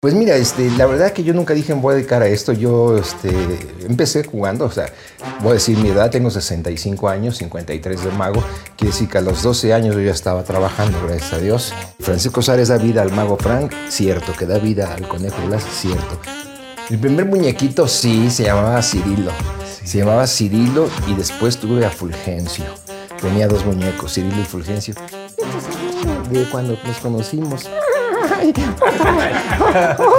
Pues mira, este, la verdad que yo nunca dije voy a dedicar a esto. Yo este, empecé jugando, o sea, voy a decir mi edad, tengo 65 años, 53 de mago. Quiere decir que a los 12 años yo ya estaba trabajando, gracias a Dios. Francisco Sárez da vida al mago Frank, cierto. Que da vida al conejo Blas, cierto. El primer muñequito sí se llamaba Cirilo. Se llamaba Cirilo y después tuve a Fulgencio. Tenía dos muñecos, Cirilo y Fulgencio. De cuando nos conocimos. Ay,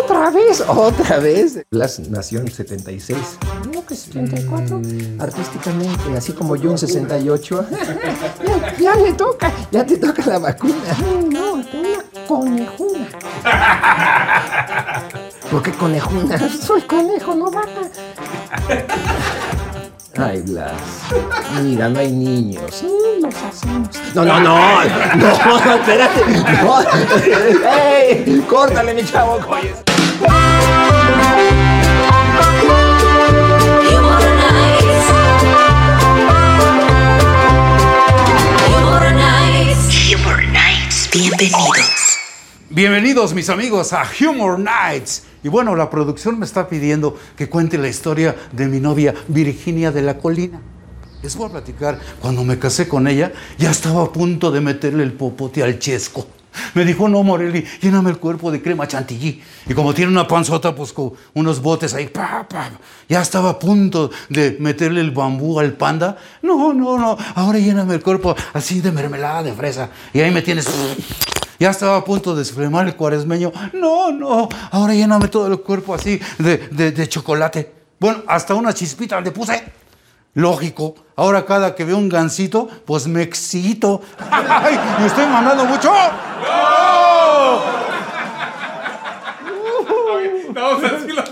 otra vez, otra vez. Blas nació en 76. No, que 74. Artísticamente, así como yo en 68. ya, ya le toca, ya te toca la vacuna. No, una conejuna. ¿Por qué conejuna? Soy conejo, no vaca. Ay, Blas. Mira, no hay niños. Los hacemos. No, no, no. No, no, espérate. No. ¡Ey! Córtale, mi chavo. Humor Nights. Bienvenidos. Bienvenidos mis amigos a Humor Nights. Y bueno, la producción me está pidiendo que cuente la historia de mi novia Virginia de la Colina. Les voy a platicar, cuando me casé con ella, ya estaba a punto de meterle el popote al chesco. Me dijo, no, Morelli, lléname el cuerpo de crema chantilly. Y como tiene una panzota, pues con unos botes ahí, pa, pa, ya estaba a punto de meterle el bambú al panda. No, no, no, ahora lléname el cuerpo así de mermelada de fresa. Y ahí me tienes... Ya estaba a punto de desflemar el cuaresmeño. No, no, ahora lléname todo el cuerpo así de, de, chocolate. Bueno, hasta una chispita le puse. Lógico, ahora cada que veo un gansito, pues me excito. ¡Ay! ¿Me estoy mandando mucho? Vamos a decirlo.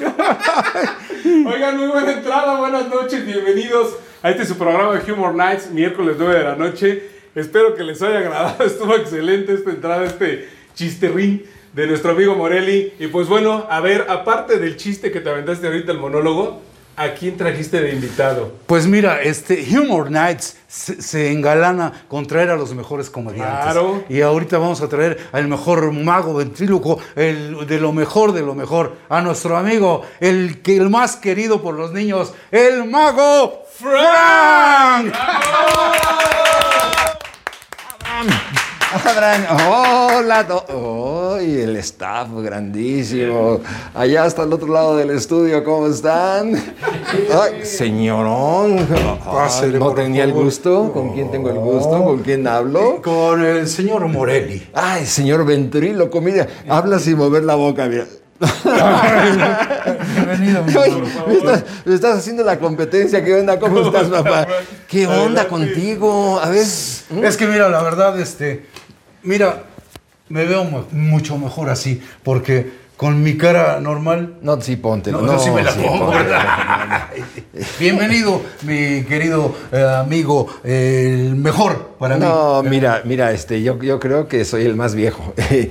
Oigan, muy buena entrada, buenas noches, bienvenidos a este su programa de Humor Nights, miércoles 9 de la noche. Espero que les haya agradado, estuvo excelente esta entrada, este chisterrín de nuestro amigo Morelli. Y pues bueno, a ver, aparte del chiste que te aventaste ahorita, el monólogo, ¿a quién trajiste de invitado? Pues mira, este Humor Nights se, se engalana con traer a los mejores comediantes. Claro. Y ahorita vamos a traer al mejor mago ventríloco, el de lo mejor de lo mejor, a nuestro amigo, el que el más querido por los niños, el mago Frank. Abraham, hola. ¡Ay, el staff grandísimo! Allá hasta el otro lado del estudio, ¿cómo están? Ay, señorón. ¿No tenía el gusto? ¿Con quién tengo el gusto? ¿Con quién hablo? Con el señor Morelli. Ay, señor ventríloco, mira, habla sin mover la boca, mira. Bienvenido, mi Oye, me estás, me estás haciendo la competencia. ¿Qué onda? ¿Cómo estás, papá? ¿Qué onda contigo? A ver. ¿mm? Es que mira, la verdad, este, mira, me veo mu- mucho mejor así, porque con mi cara normal, No, sí, ponte. no, no, sí me la pongo, ponte. ¿verdad? Bienvenido, mi querido eh, amigo, el mejor para mí. No, mira, mira, este, yo, yo creo que soy el más viejo y,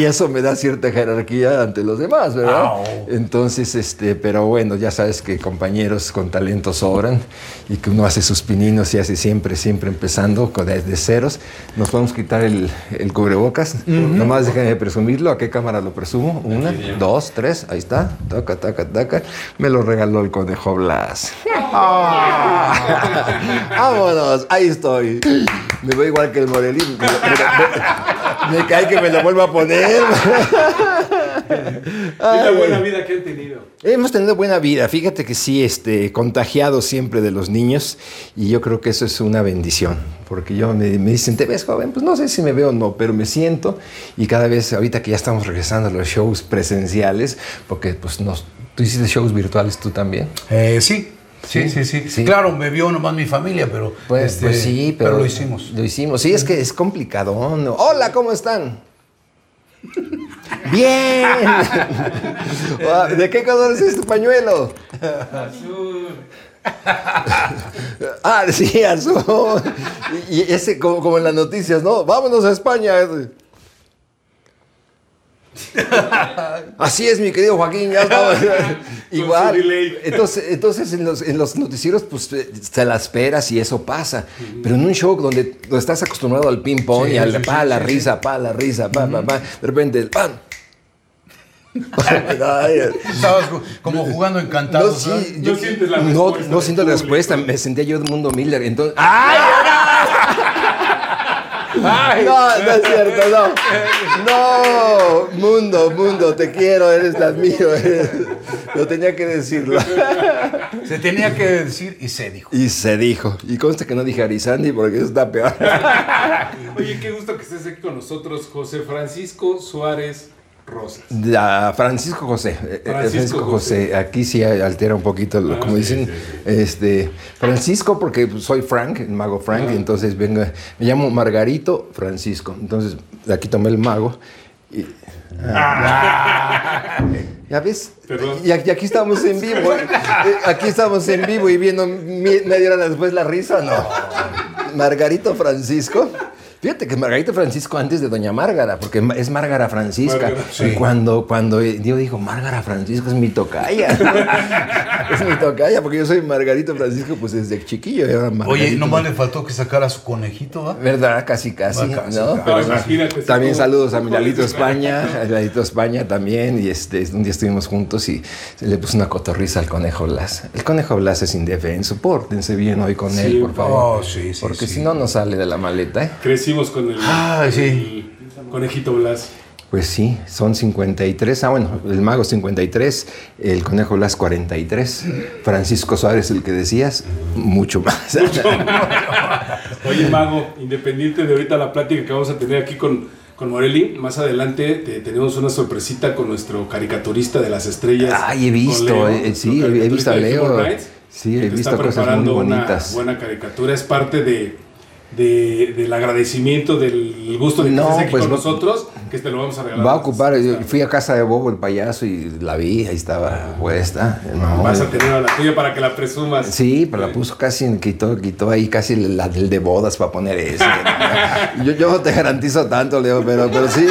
y eso me da cierta jerarquía ante los demás, ¿verdad? Au. Entonces, este, pero bueno, ya sabes que compañeros con talento sobran y que uno hace sus pininos y hace siempre, siempre empezando con- desde ceros. Nos podemos quitar el, el cubrebocas. Nomás déjenme presumirlo. ¿A qué cámara lo presumo? Una, dos, tres. Ahí está. Taca, taca, taca. Me lo regaló el conejo Blas. Vámonos, ahí estoy. Me veo igual que el Morelli. Me, me- me cae que me lo vuelva a poner. Es la buena vida que han tenido. Hemos tenido buena vida. Fíjate que sí, este, contagiado siempre de los niños. Y yo creo que eso es una bendición. Porque yo me, me dicen, ¿te ves joven? Pues no sé si me veo o no, pero me siento. Y cada vez, ahorita que ya estamos regresando a los shows presenciales, porque pues nos, tú hiciste shows virtuales tú también. Eh, sí. Sí, sí, sí, sí. Claro, me vio nomás mi familia, pero, Pues, este, pues sí, pero, lo hicimos. Lo hicimos. Sí, es que es complicado. ¿no? Hola, ¿cómo están? Bien. ¿De qué color es este pañuelo? Azul. Ah, sí, azul. Y y ese, como, como en las noticias, ¿no? Vámonos a España. Así es, mi querido Joaquín, ya estaba. Igual. Entonces, entonces en, los, en los noticieros, pues eh, te la esperas y eso pasa. Pero en un show donde, donde estás acostumbrado al ping-pong Sí, y al sí, pa, sí, la risa, pa, la risa, pa, pa, pa, de repente, ¡pam! Estabas como jugando no, sí, ¿sabes? yo- No sientes la no, respuesta no siento la respuesta, me sentía yo de mundo Miller, entonces... ¡Ay! No, no es cierto, no. No, mundo, mundo, te quiero, eres la mío. eres- Lo tenía que decirlo. Se tenía que decir y se dijo. Y se dijo. Y consta que no dije Arizandi porque eso está peor. Oye, qué gusto que estés aquí con nosotros, José Francisco Suárez Rosas. Francisco José. eh, eh, Francisco José. Aquí sí altera un poquito, Ah, como sí, dicen. sí, Este, Francisco, porque soy Frank, el mago Frank, Ah. y entonces vengo, me llamo Margarito Francisco. Entonces, de aquí tomé el mago. Y, ya ves, Perdón. y aquí, estamos en vivo. eh, Aquí estamos en vivo y viendo media hora después la risa, no. Margarito Francisco. Fíjate que Margarito Francisco antes de Doña Márgara, porque es Márgara Francisca. Márgara, Y Cuando, cuando yo digo Márgara Francisco es mi tocaya. es mi tocaya, porque yo soy Margarito Francisco, pues desde chiquillo. Oye, Margarito. nomás le faltó que sacara su conejito, ¿va? ¿Verdad? Casi, casi, ¿no? Pero imagínate, también saludos a mi Lalito España, a Lalito España también, y este, un día estuvimos juntos y se le puso una cotorriza al Conejo Blas. El Conejo Blas es indefenso, pórtense bien hoy con Sí, él, por favor. Oh, sí, sí, Porque sí. si no, no sale de la maleta, ¿eh? Con el, sí. el conejito Blas. Pues sí, son 53. Ah, bueno, el mago 53, el conejo Blas 43, Francisco Suárez, el que decías, mucho más. Oye, Mago, independiente de ahorita la plática que vamos a tener aquí con, con Morelli, más adelante te- tenemos una sorpresita con nuestro caricaturista de las estrellas. Ay, he visto, Leo, eh, sí, he visto a Leo. Sí, he visto cosas muy bonitas. Una buena caricatura, es parte de, de- del agradecimiento, del gusto de que No, estés aquí pues, con nosotros, que te lo vamos a regalar. Va a ocupar, yo fui a casa de Bobo el payaso y la vi, ahí estaba puesta. No, Vas a tener a la tuya para que la presumas. Sí, pero la puso casi, quitó, quitó ahí casi la del de bodas para poner eso. yo, yo te garantizo tanto, Leo, pero, pero sí.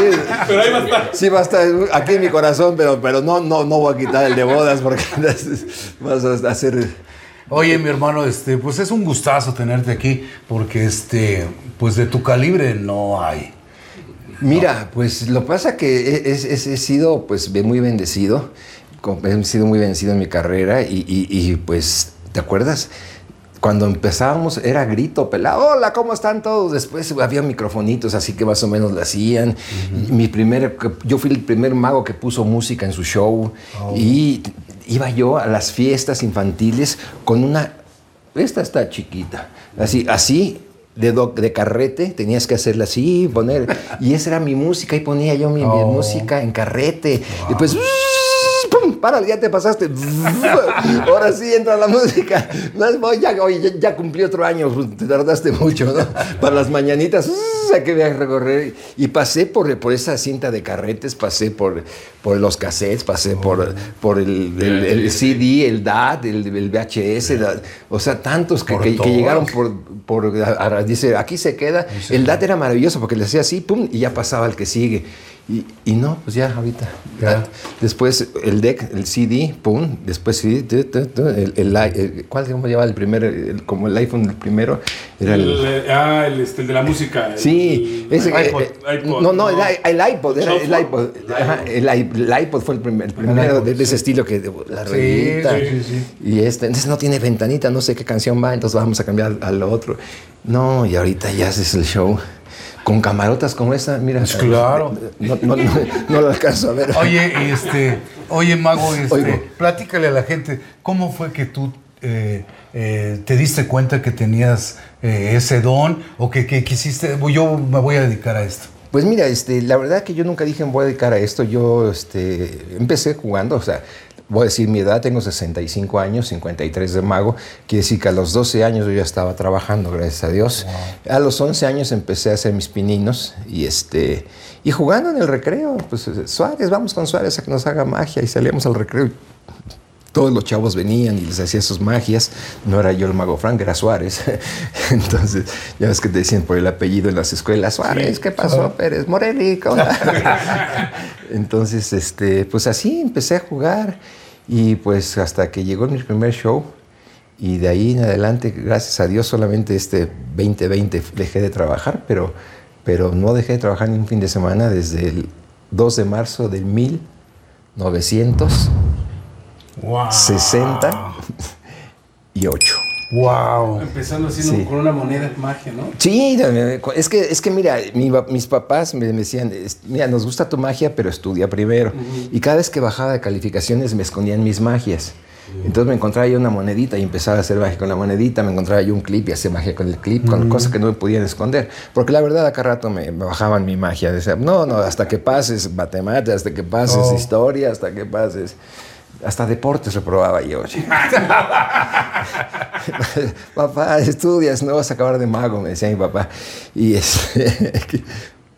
Pero ahí va a estar. Sí va a estar aquí en mi corazón, pero, pero no, no, no voy a quitar el de bodas porque vas a hacer... Oye, mi hermano, este, pues es un gustazo tenerte aquí, porque este, pues de tu calibre no hay. Mira, pues lo pasa que he, he- he- he sido pues muy bendecido, he sido muy bendecido en mi carrera y, y- y, pues, ¿te acuerdas? Cuando empezábamos era grito, pelado, hola, ¿cómo están todos? Después había microfonitos, así que más o menos lo hacían. Mi primer, yo fui el primer mago que puso música en su show y iba yo a las fiestas infantiles con una, esta está chiquita, así, así de, do- de carrete, tenías que hacerla así, poner. Y esa era mi música, y ponía yo mi, mi Oh. música en carrete. Y pues. Párale, ya te pasaste. Ahora sí entra la música. Ya, oye, ya, cumplí otro año, pues, te tardaste mucho, ¿no? Para las mañanitas, hay que viaje recorrer. Y pasé por, por esa cinta de carretes, pasé por, por los cassettes, pasé por, por el, el- el CD, el DAT, el, VHS, la- o sea, tantos que, que- llegaron por, por- a- a- dice, aquí se queda. El DAT era maravilloso porque le hacía así, pum, y ya pasaba el que sigue. Y, y no, pues ya ahorita. Ya. Después el deck, el CD, pum, después CD, tu, tu, tu, el, el, el- ¿cuál se llamaba el primer, el- como el iPhone el primero? Era el, El, ah, el, este, el de la música. Sí, ese, el eh, eh, no, no, el, i- el iPod, era el iPod. Ajá, el, iPod fue el, primer- el primero de, de ese estilo que de- la Sí. Y este, entonces no tiene ventanita, no sé qué canción va, entonces vamos a cambiar al otro. No, y ahorita ya haces el show con camarotas como esta, mira. Pues claro. No, no, no, alcanzo a ver. Oye, este, oye, Mago, este, Oigo. platícale a la gente, ¿cómo fue que tú eh, eh, te diste cuenta que tenías eh, ese don o que, que quisiste, yo me voy a dedicar a esto? Pues mira, este, la verdad que yo nunca dije me voy a dedicar a esto. Yo este, empecé jugando, o sea, voy a decir mi edad, tengo 65 años, 53 de mago. Quiere decir que a los 12 años yo ya estaba trabajando, gracias a Dios. A los 11 años empecé a hacer mis pininos y, este, y jugando en el recreo. Pues Suárez, vamos con Suárez a que nos haga magia. Y salíamos al recreo. Todos los chavos venían y les hacía sus magias. No era yo el mago Frank, era Suárez. Entonces, ya ves que te decían por el apellido en las escuelas, Suárez, ¿qué pasó, Pérez? Morelli, ¿qué onda?" Entonces, este, pues así empecé a jugar y pues hasta que llegó mi primer show y de ahí en adelante, gracias a Dios, solamente este 2020 dejé de trabajar, pero, pero no dejé de trabajar ni un fin de semana desde el 2 de marzo del 1000 900, Wow. 60 y 8. Wow. Empezando así Sí. con una moneda de magia, ¿no? Sí, es que, es que mira, mi mis papás me me decían, mira, nos gusta tu magia, pero estudia primero. Y cada vez que bajaba de calificaciones me escondían mis magias. Entonces me encontraba yo una monedita y empezaba a hacer magia con la monedita, me encontraba yo un clip y hacía magia con el clip, con cosas que no me podían esconder. Porque la verdad, acá rato me, me bajaban mi magia. Decía, no, no, hasta que pases matemáticas, hasta que pases Oh. historia, hasta que pases... Hasta deportes reprobaba yo. papá, estudias, no vas a acabar de mago, me decía mi papá. Y es,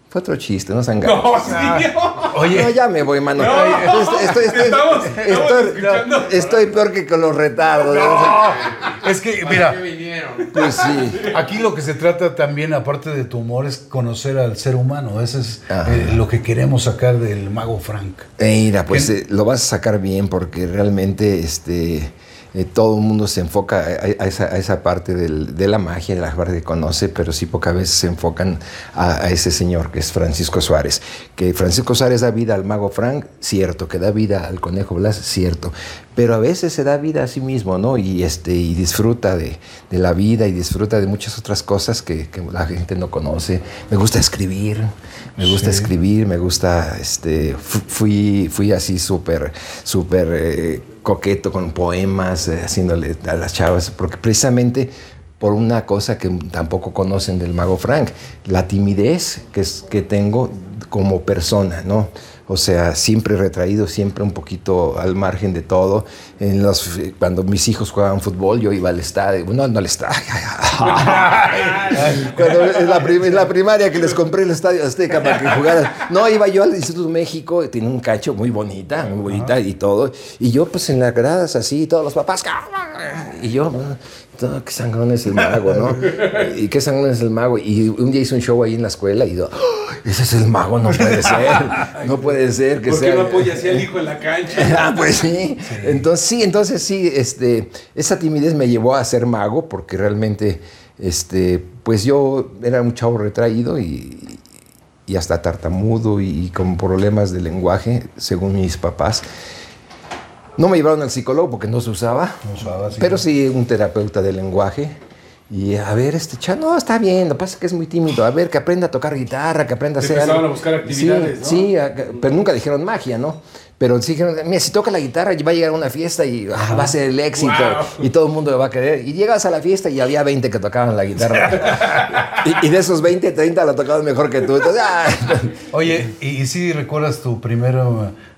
fue otro chiste, no se engañen. No, sí. Oye, No, ya me voy, mano. No, estoy, estoy- estoy- estamos- estamos estoy- escuchando. estoy peor que con los retardos. es que, mira, vinieron? Pues sí. aquí lo que se trata también, aparte de tu humor, es conocer al ser humano. Eso es eh, lo que queremos sacar del mago Frank. Eh, Mira, pues eh, lo vas a sacar bien porque realmente este, eh, todo el mundo se enfoca a, a esa, a esa parte del- de la magia, la parte que conoce, pero sí pocas veces se enfocan a, a ese señor que es Francisco Suárez. Que Francisco Suárez da vida al mago Frank, cierto, que da vida al conejo Blas, cierto, pero a veces se da vida a sí mismo, ¿no? Y, este, y disfruta de, de la vida y disfruta de muchas otras cosas que, que la gente no conoce. Me gusta escribir, me gusta Sí. escribir, me gusta, este, fu- fui, fui así súper, súper eh, coqueto con poemas, eh, haciéndole a las chavas, porque precisamente por una cosa que tampoco conocen del mago Frank, la timidez que, es, que tengo como persona, ¿no? O sea, siempre retraído, siempre un poquito al margen de todo. En los, cuando mis hijos jugaban fútbol, yo iba al estadio. No, no al estadio. Cuando en la, prim- en la primaria que les compré el estadio Azteca para que jugaran. No, iba yo al Instituto México, tenía un cacho muy bonita, muy bonita y todo. Y yo, pues en las gradas así, todos los papás. Y yo, todo, qué sangrón es el mago, ¿no? Y qué sangrón es el mago. Y un día hice un show ahí en la escuela y yo, "Oh, ese es el mago, no puede ser. No puede ser que ¿Por sea. qué no apoya así al hijo en la cancha? Ah, pues sí. Entonces sí, entonces sí, este, esa timidez me llevó a ser mago porque realmente, este, pues yo era un chavo retraído y, y hasta tartamudo y con problemas de lenguaje, según mis papás. No me llevaron al psicólogo porque no se usaba, No usaba, sí. pero sí un terapeuta de lenguaje. Y a ver, este chavo, no, está bien, lo que pasa es que es muy tímido. A ver, que aprenda a tocar guitarra, que aprenda a hacer algo. a buscar actividades, sí, ¿no? Sí, a- pero nunca dijeron magia, ¿no? Pero sí dijeron, mira, si toca la guitarra va a llegar a una fiesta y ah, va a ser el éxito Wow. y todo el mundo lo va a querer. Y llegas a la fiesta y había 20 que tocaban la guitarra. y, y de esos 20, 30 la tocaban mejor que tú. Entonces, ah. Oye, ¿y, y si recuerdas tu primer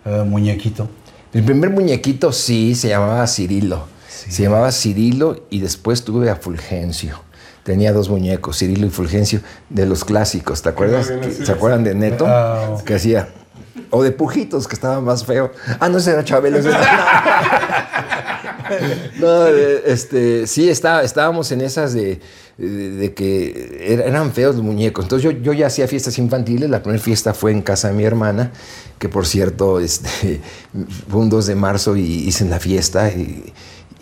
eh, muñequito? El primer muñequito sí se llamaba Cirilo. Se llamaba Cirilo y después tuve a Fulgencio. Tenía dos muñecos, Cirilo y Fulgencio, de los clásicos, ¿te acuerdas? ¿Se acuerdan de Neto? Ah. Que hacía. O de Pujitos, que estaba más feo. Ah, no, ese era Chabelo. ese era- No, este, sí, estaba, estábamos en esas de, de- que era- eran feos los muñecos. Entonces yo, yo ya hacía fiestas infantiles. La primera fiesta fue en casa de mi hermana, que por cierto, este, fue un 2 de marzo y hice la fiesta. Y,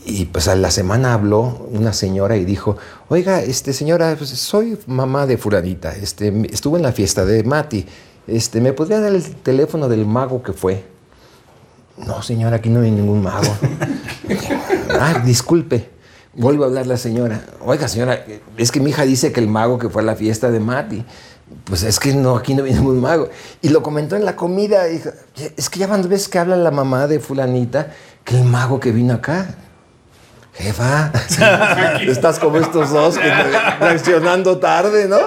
y, pues a la semana habló una señora y dijo, oiga, este señora, pues, soy mamá de furanita. Este, estuve en la fiesta de Mati. Este, ¿Me podría dar el teléfono del mago que fue? No, señora, aquí no hay ningún mago. ah, disculpe. Vuelvo a hablar la señora. Oiga, señora, es que mi hija dice que el mago que fue a la fiesta de Mati. Pues es que no, aquí no hay ningún mago. Y lo comentó en la comida. dijo, es que ya van dos veces que habla la mamá de fulanita que el mago que vino acá. Jefa, estás como estos dos que reaccionando tarde, ¿no?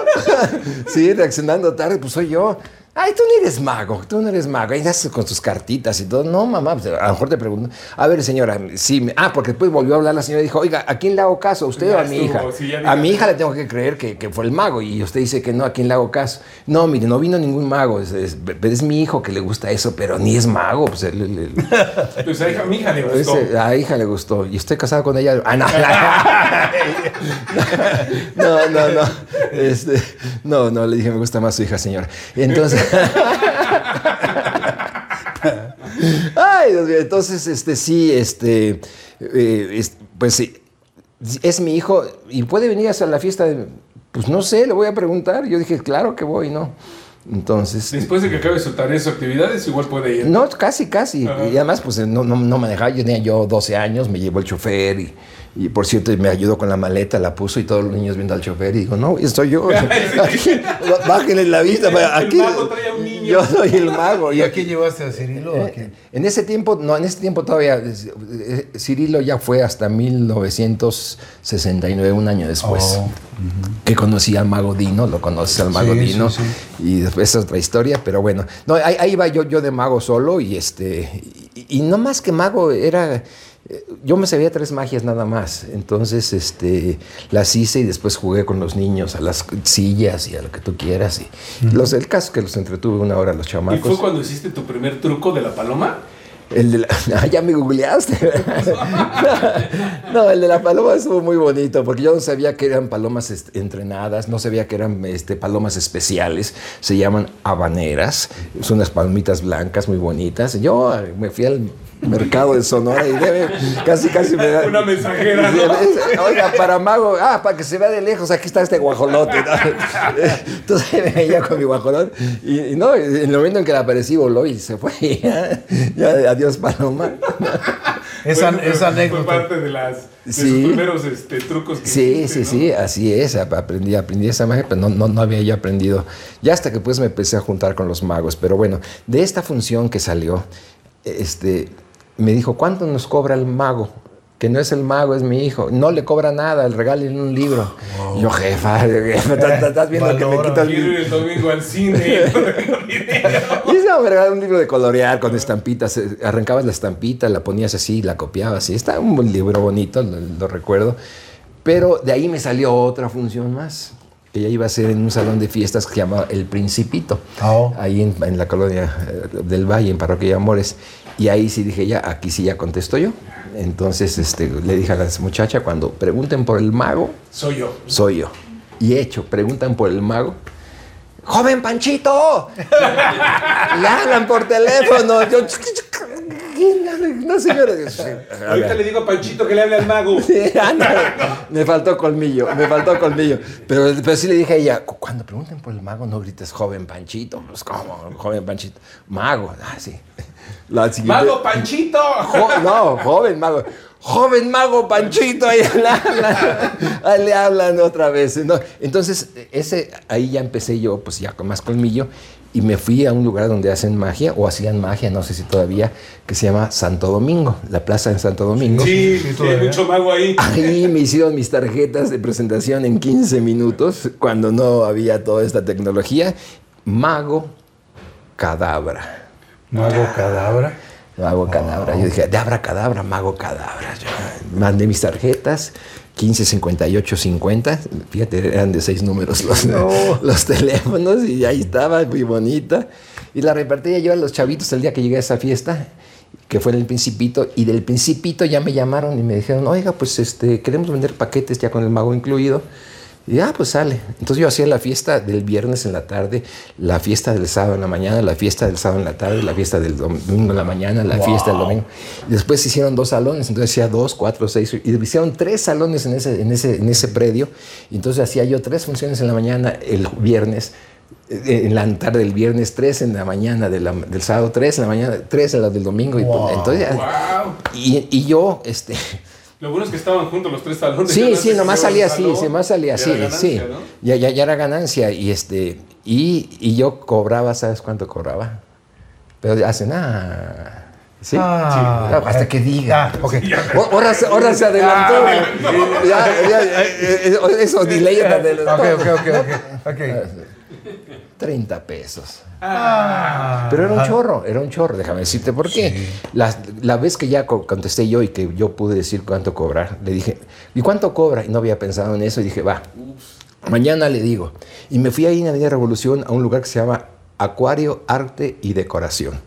sí, reaccionando tarde, pues soy yo. Ay, tú no eres mago, tú no eres mago. Ahí estás con tus cartitas y todo. No, mamá, pues, a lo mejor te pregunto. A ver, señora, sí. me- Ah, porque después volvió a hablar la señora y dijo, oiga, ¿a quién le hago caso? ¿A usted Ya o a mi hija? a mi hija le tengo que creer que, que fue el mago. Y usted dice que no, ¿a quién le hago caso? No, mire, no vino ningún mago. Es, es- es mi hijo que le gusta eso, pero ni es mago. Pues, el- el- el- Pues a hija, mi hija le gustó. a hija le gustó. Y estoy casado con ella. Ah, no. no, no, no. Este, no, no, le dije, me gusta más su hija, señora. Entonces. Ay. Entonces, este, sí, este. eh, es- pues sí. Es mi hijo y puede venir hasta la fiesta de. Pues no sé, le voy a preguntar. Yo dije, claro que voy, ¿no? Entonces, Después de que acabe su tarea, sus actividades, igual puede ir. no, casi, casi. Ajá. Y además, pues no, no, no manejaba. Yo tenía yo 12 años, me llevó el chofer y, y, por cierto, me ayudó con la maleta, la puso y todos los niños viendo al chofer y digo, no, estoy yo. Aquí, bájenle la vista. El- el Aquí, mago trae a un niño. Yo soy el mago. ¿Y Y a aquí, quién llevaste a Cirilo? ¿A quién? en ese tiempo, no, en ese tiempo todavía, eh, Cirilo ya fue hasta 1969, un año después. Oh, que conocí al mago Dino, lo conoces al mago Sí, Dino, sí, y después es otra historia, pero bueno, no, ahí, ahí iba yo, yo de mago solo, y este, y, y no más que mago, era, eh, yo me sabía tres magias nada más, entonces este, las hice y después jugué con los niños a las sillas y a lo que tú quieras, y los, el caso es que los entretuve una hora los ¿Y chamacos. fue cuando hiciste tu primer truco de la paloma? El de la, ah, ya me googleaste. no, el de la paloma estuvo muy bonito porque yo no sabía que eran palomas est- entrenadas, no sabía que eran este, palomas especiales. Se llaman habaneras. Son unas palomitas blancas muy bonitas. Yo eh, me fui al mercado de Sonora y debe, casi, casi me da. Una mensajera, ¿no? Oiga, para mago, ah, para que se vea de lejos, aquí está este guajolote. ¿no? Entonces me veía con mi guajolote. Y, y no, en el momento en que le aparecí, voló y se fue. Ya, ya, adiós, paloma. Esa, Fue- esa fue- anécdota. Fue parte de, las, de Sí. sus primeros este, trucos que Sí, hiciste, sí, ¿no? sí, así es. ap- Aprendí, aprendí esa magia, pero no, no, no había yo aprendido. Ya hasta que pues me empecé a juntar con los magos. Pero bueno, de esta función que salió, este, me dijo, ¿cuánto nos cobra el mago? Que no es el mago, es mi hijo. No le cobra nada, le regalen un libro. Y Yo, jefa, jefa, ¿estás- viendo que me Valora. quitas ir mi... el domingo al cine. no. Y ese me un libro de colorear con estampitas. Arrancabas la estampita, la ponías así, la copiabas. Y está un libro bonito, lo, lo recuerdo. Pero de ahí me salió otra función más. Que ya iba a ser en un salón de fiestas que se llamaba El Principito. Oh. Ahí en, en la colonia eh, del Valle, en Parroquia de Amores. Y ahí sí dije, ya, aquí sí ya contesto yo. Entonces este, le dije a las muchachas, cuando pregunten por el mago, Soy yo. soy yo. Y hecho, preguntan por el mago. ¡Joven Panchito! Le hablan por teléfono. Yo, no, señora. Ahorita le digo a Panchito que le hable al mago. Me faltó colmillo, me faltó colmillo. Pero, pero sí le dije a ella, "Cu- cuando pregunten por el mago, no grites joven Panchito. Pues, ¿cómo? Joven Panchito. Mago, ah, sí. La siguiente- ¡Mago Panchito! Jo- no, joven mago. Joven mago Panchito, ahí le hablan, ahí le hablan otra vez. ¿no? Entonces, ese, ahí ya empecé yo, pues ya con más colmillo, y me fui a un lugar donde hacen magia, o hacían magia, no sé si todavía, que se llama Santo Domingo, la plaza en Santo Domingo. Sí, Sí, sí, todavía. hay mucho mago ahí. Ahí me hicieron mis tarjetas de presentación en 15 minutos, cuando no había toda esta tecnología. Mago Cadabra. Mago cadabra. Mago Cadabra. Yo dije, de abra cadabra, mago cadabra. Yo mandé mis tarjetas, 15, 58, 50. Fíjate, eran de seis números los, los teléfonos y ahí estaba, muy bonita. Y la repartía yo a los chavitos el día que llegué a esa fiesta, que fue en el Principito. Y del Principito ya me llamaron y me dijeron, oiga, pues este, queremos vender paquetes ya con el mago incluido. Y ah, pues sale. Entonces yo hacía la fiesta del viernes en la tarde, la fiesta del sábado en la mañana, la fiesta del sábado en la tarde, la fiesta del domingo en la mañana, la fiesta del domingo. Y después se hicieron dos salones, entonces hacía dos, cuatro, seis, y hicieron tres salones en ese, en ese, en ese predio. Entonces hacía yo tres funciones en la mañana el viernes, eh, en la tarde del viernes, tres en la mañana de la- del sábado, tres en la mañana, tres en la del domingo. Y, pues, Wow. entonces, ¡Wow! y, y yo, este... Lo bueno es que estaban juntos los tres salones. Sí, sí, no nomás salía así, salón, sí, más salía así, sí. ¿no? Ya, ya, ya era ganancia y este y, y yo cobraba, ¿sabes cuánto cobraba? Pero hacen ah, sí, Ah, Ah, hasta que diga. Ah, ok. O- Ahora, se- ahora se adelantó. Ya, ya, eh, eh, eso delay se adelantó. Ok, ok, ok, ok. ok. 30 pesos. Ah, Pero era un chorro, era un chorro, déjame decirte por qué. La, la vez que ya co- contesté yo y que yo pude decir cuánto cobrar, le dije, ¿y cuánto cobra? Y no había pensado en eso y dije, va, mañana le digo. Y me fui ahí en Avenida Revolución a un lugar que se llama Acuario, Arte y Decoración.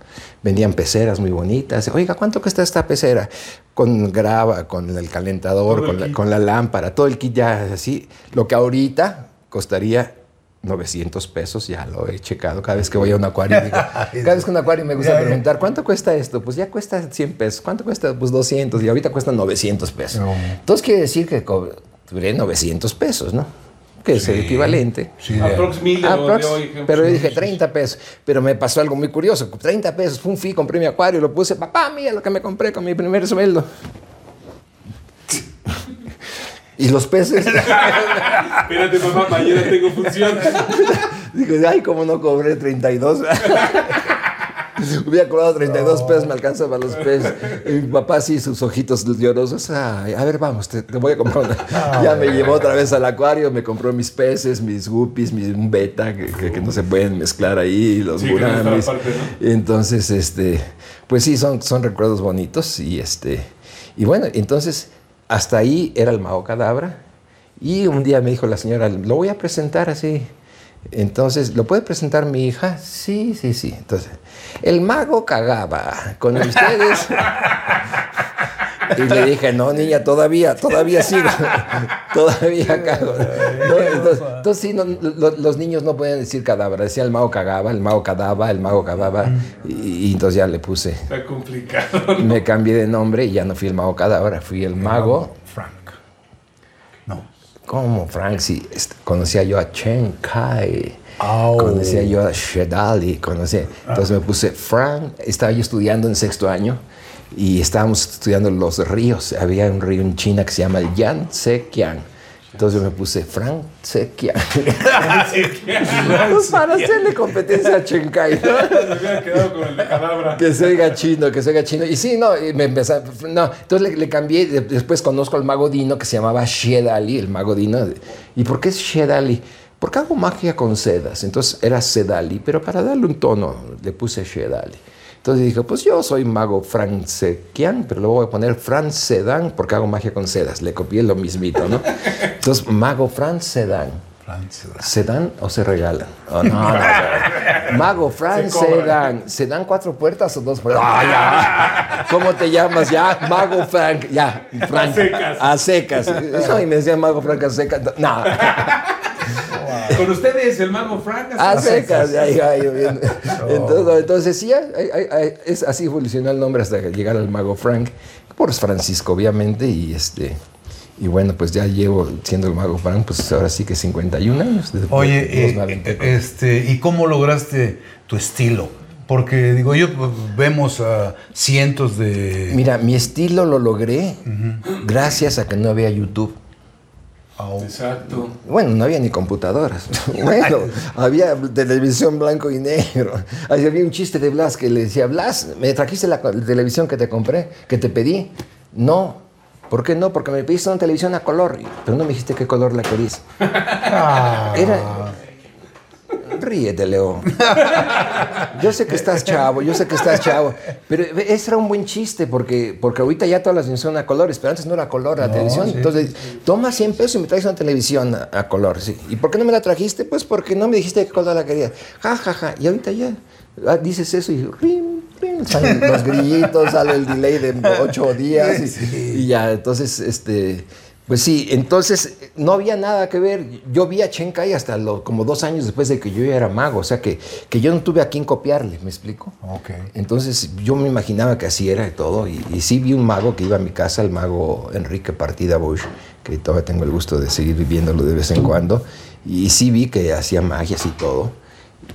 Vendían peceras muy bonitas. Oiga, ¿cuánto cuesta esta pecera? Con grava, con el calentador, con la, con la lámpara, todo el kit ya así. Lo que ahorita costaría 900 pesos, ya lo he checado cada vez que voy a un acuario. digo, cada vez que un acuario me gusta preguntar, ¿cuánto cuesta esto? Pues ya cuesta 100 pesos. ¿Cuánto cuesta? Pues 200 y ahorita cuesta 900 pesos. No. Entonces quiere decir que cobré 900 pesos, ¿no? que es el equivalente. Sí, de- Aprox mil de lo Aprox, de hoy. pero yo dije 30 pesos. Pero me pasó algo muy curioso. 30 pesos, fue un fee, compré mi acuario, lo puse, papá, mira lo que me compré con mi primer sueldo. Y los peces. Espérate, mamá, mañana tengo función. Dije, ay, cómo no cobré 32. Hubiera cobrado 32 pesos, me alcanza para los peces. Y mi papá, sí, sus ojitos llorosos. Ay, a ver, vamos, te, te voy a comprar una. Ya me llevó otra vez al acuario, me compró mis peces, mis guppies, mis un beta, que, que- que no se pueden mezclar ahí, los Sí, no guramis. aparte, Entonces, este, pues sí, son, son recuerdos bonitos. Y este, y bueno, entonces, hasta ahí era el mago cadabra. Y un día me dijo la señora, lo voy a presentar así. Entonces, ¿lo puede presentar mi hija? Sí, sí, sí. Entonces, el mago cagaba con ustedes. Y le dije, no, niña, todavía, todavía sigo. todavía cago. No, entonces, entonces sí, no, lo- los niños no pueden decir cadabra. Decía el mago cagaba, el mago cadaba, el mago cagaba. Y, y entonces ya le puse. Está complicado. Me cambié de nombre y ya no fui el mago cadabra, fui el mago. Frank. No. ¿Cómo, Frank? Sí, este, conocía yo a Chen Kai. Au. Conocía yo a Shedali, conocía. Entonces me puse Frank, estaba yo estudiando en sexto año y estábamos estudiando los ríos. Había un río en China que se llama el Yangtze-Kiang. Entonces me puse Frank Tse-Kiang. Pues para hacerle competencia a Chen Kai, ¿no? Me hubiera quedado con el de cadabra. Que se oiga chino, que se oiga chino. Y sí, no, me empezó, no, entonces le, le cambié, de- después conozco al mago Dino que se llamaba Shedali, el mago Dino. ¿Y por qué es Shedali? Porque hago magia con sedas, entonces era Sedali, pero para darle un tono le puse Shedali. Entonces dije, pues yo soy mago francequian, pero lo voy a poner Francedan porque hago magia con sedas. Le copié lo mismito, ¿no? Entonces, mago Francedan. ¿Se dan o se regalan? Oh, no, no, no. Mago Frank, Se se, dan. ¿Se dan cuatro puertas o dos puertas? Ah, ya. ¿Cómo te llamas? Ya, Mago Frank. Ya, Frank. A secas. A secas. No, y me decía Mago Frank a secas. No, Con ustedes, el mago Frank. a secas. Ya, ya, ya, bien. Entonces, entonces sí, hay- hay- hay- es, así evolucionó el nombre hasta llegar al Mago Frank. Por Francisco, obviamente, y este... Y bueno, pues ya llevo siendo el Mago Frank, pues ahora sí que 51 años. desde- Oye, los eh, 90. eh, este, ¿y cómo lograste tu estilo? Porque digo, yo pues, vemos a cientos de. Mira, mi estilo lo logré gracias a que no había YouTube. Exacto. Bueno, no había ni computadoras. Bueno, había televisión blanco y negro. Ahí Había un chiste de Blas que le decía, Blas, ¿me trajiste la televisión que te compré, que te pedí? No. ¿Por qué no? Porque me pediste una televisión a color, pero no me dijiste qué color la querías. Ah, Era... Ríete, Leo. Yo sé que estás chavo, yo sé que estás chavo. Pero ese era un buen chiste porque, porque ahorita ya todas las televisiones son a colores, pero antes no era color la televisión. sí. Entonces, toma 100 pesos y me traes una televisión a, a color. Sí. ¿Y por qué no me la trajiste? Pues porque no me dijiste qué color la querías. Ja, ja, ja. Y ahorita ya ah, dices eso y rin, rin, salen los grillitos, sale el delay de ocho días y, y ya. Entonces, este. Pues sí, entonces no había nada que ver. Yo vi a Chen Kai hasta lo- como dos años después de que yo ya era mago. O sea que, que yo no tuve a quién copiarle, ¿me explico? Ok. Entonces yo me imaginaba que así era y todo. Y, y sí vi un mago que iba a mi casa, el mago Enrique Partida Bush, que todavía tengo el gusto de seguir viviéndolo de vez en cuando. Y sí vi que hacía magias y todo.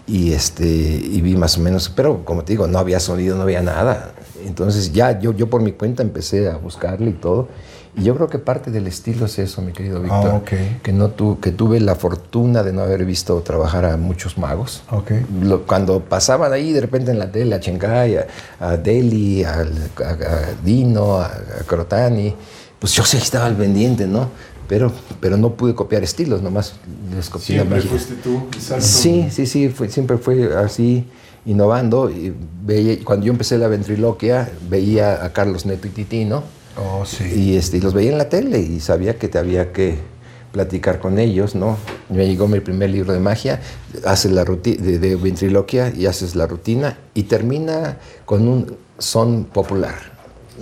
Y, este, y vi más o menos, pero como te digo, no había sonido, no había nada. Entonces ya yo, yo por mi cuenta empecé a buscarle y todo. Y yo creo que parte del estilo es eso, mi querido Víctor. Ah, ok. que, no tu, que tuve la fortuna de no haber visto trabajar a muchos magos. Ok. Lo- cuando pasaban ahí de repente en la tele a Chencay, a, a Deli, al- a, a Dino, a, a Crotani, pues yo sí estaba al pendiente, ¿no? Pero, pero no pude copiar estilos, nomás les copié la Siempre magia. fuiste tú. Exacto. Sí, sí, sí, fue- siempre fue así, innovando. Y veía, cuando yo empecé la ventriloquia, veía a Carlos Neto y Titino. Oh, sí. Y, este, y los veía en la tele y sabía que te había que platicar con ellos, ¿no? Me llegó mi primer libro de magia, haces la rutina de, de ventriloquia y haces la rutina y termina con un son popular.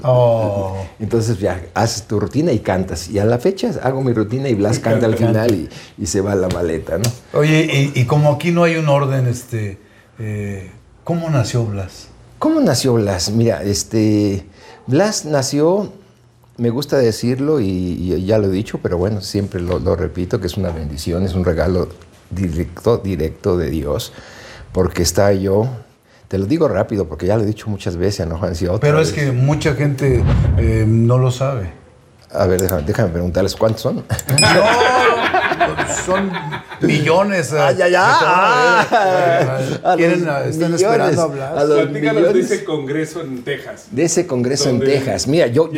Oh. Entonces ya haces tu rutina y cantas. Y a la fecha hago mi rutina y Blas canta al final y, y se va a la maleta, ¿no? Oye, y, y como aquí no hay un orden, este, eh, ¿cómo nació Blas? ¿Cómo nació Blas? Mira, este, Blas nació me gusta decirlo y, y ya lo he dicho, pero bueno, siempre lo, lo repito, que es una bendición, es un regalo directo, directo de Dios, porque está yo, te lo digo rápido, porque ya lo he dicho muchas veces, ¿no, Juan? Otra Pero es que mucha gente eh, no lo sabe. A ver, déjame, déjame preguntarles cuántos son. No, son millones. eh, Ah, ya, ya. de Ah, eh, a quieren, los eh, están millones, esperando hablar. a los de millones. ese congreso en Texas. De ese congreso en Texas. Mira, yo,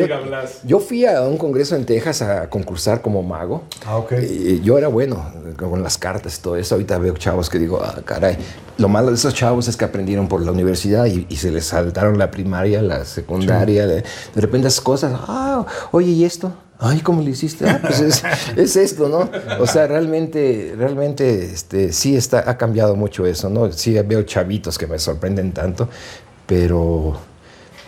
yo, fui a un congreso en Texas a concursar como mago. Ah, ok. Y yo era bueno con las cartas y todo eso. Ahorita veo chavos que digo, ah, caray. Lo malo de esos chavos es que aprendieron por la universidad y, y se les saltaron la primaria, la secundaria. De, de repente esas cosas. Ah, oye, ¿y esto? Ay, ¿cómo lo hiciste? Ah, pues es, es esto, ¿no? O sea, realmente, realmente, este, sí está, ha cambiado mucho eso, ¿no? Sí veo chavitos que me sorprenden tanto, pero,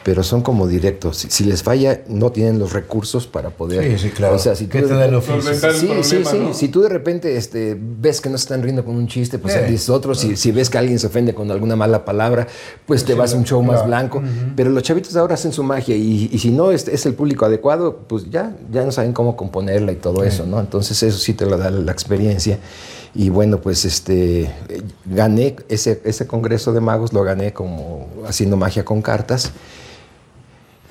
pero son como directos. Si, si les falla, no tienen los recursos para poder. Sí, sí, claro. O sea, si ¿Qué tú te de Sí, sí, sí. ¿no? Si tú de repente este, ves que no se están riendo con un chiste, pues Eh. dices otro. Si, si ves que alguien se ofende con alguna mala palabra, pues te vas a un show más blanco. Pero los chavitos de ahora hacen su magia y, y si no es, es el público adecuado, pues ya, ya no saben cómo componerla y todo eso, ¿no? Entonces eso sí te lo da la experiencia. Y bueno, pues este, eh, gané ese, ese congreso de magos, lo gané como haciendo magia con cartas.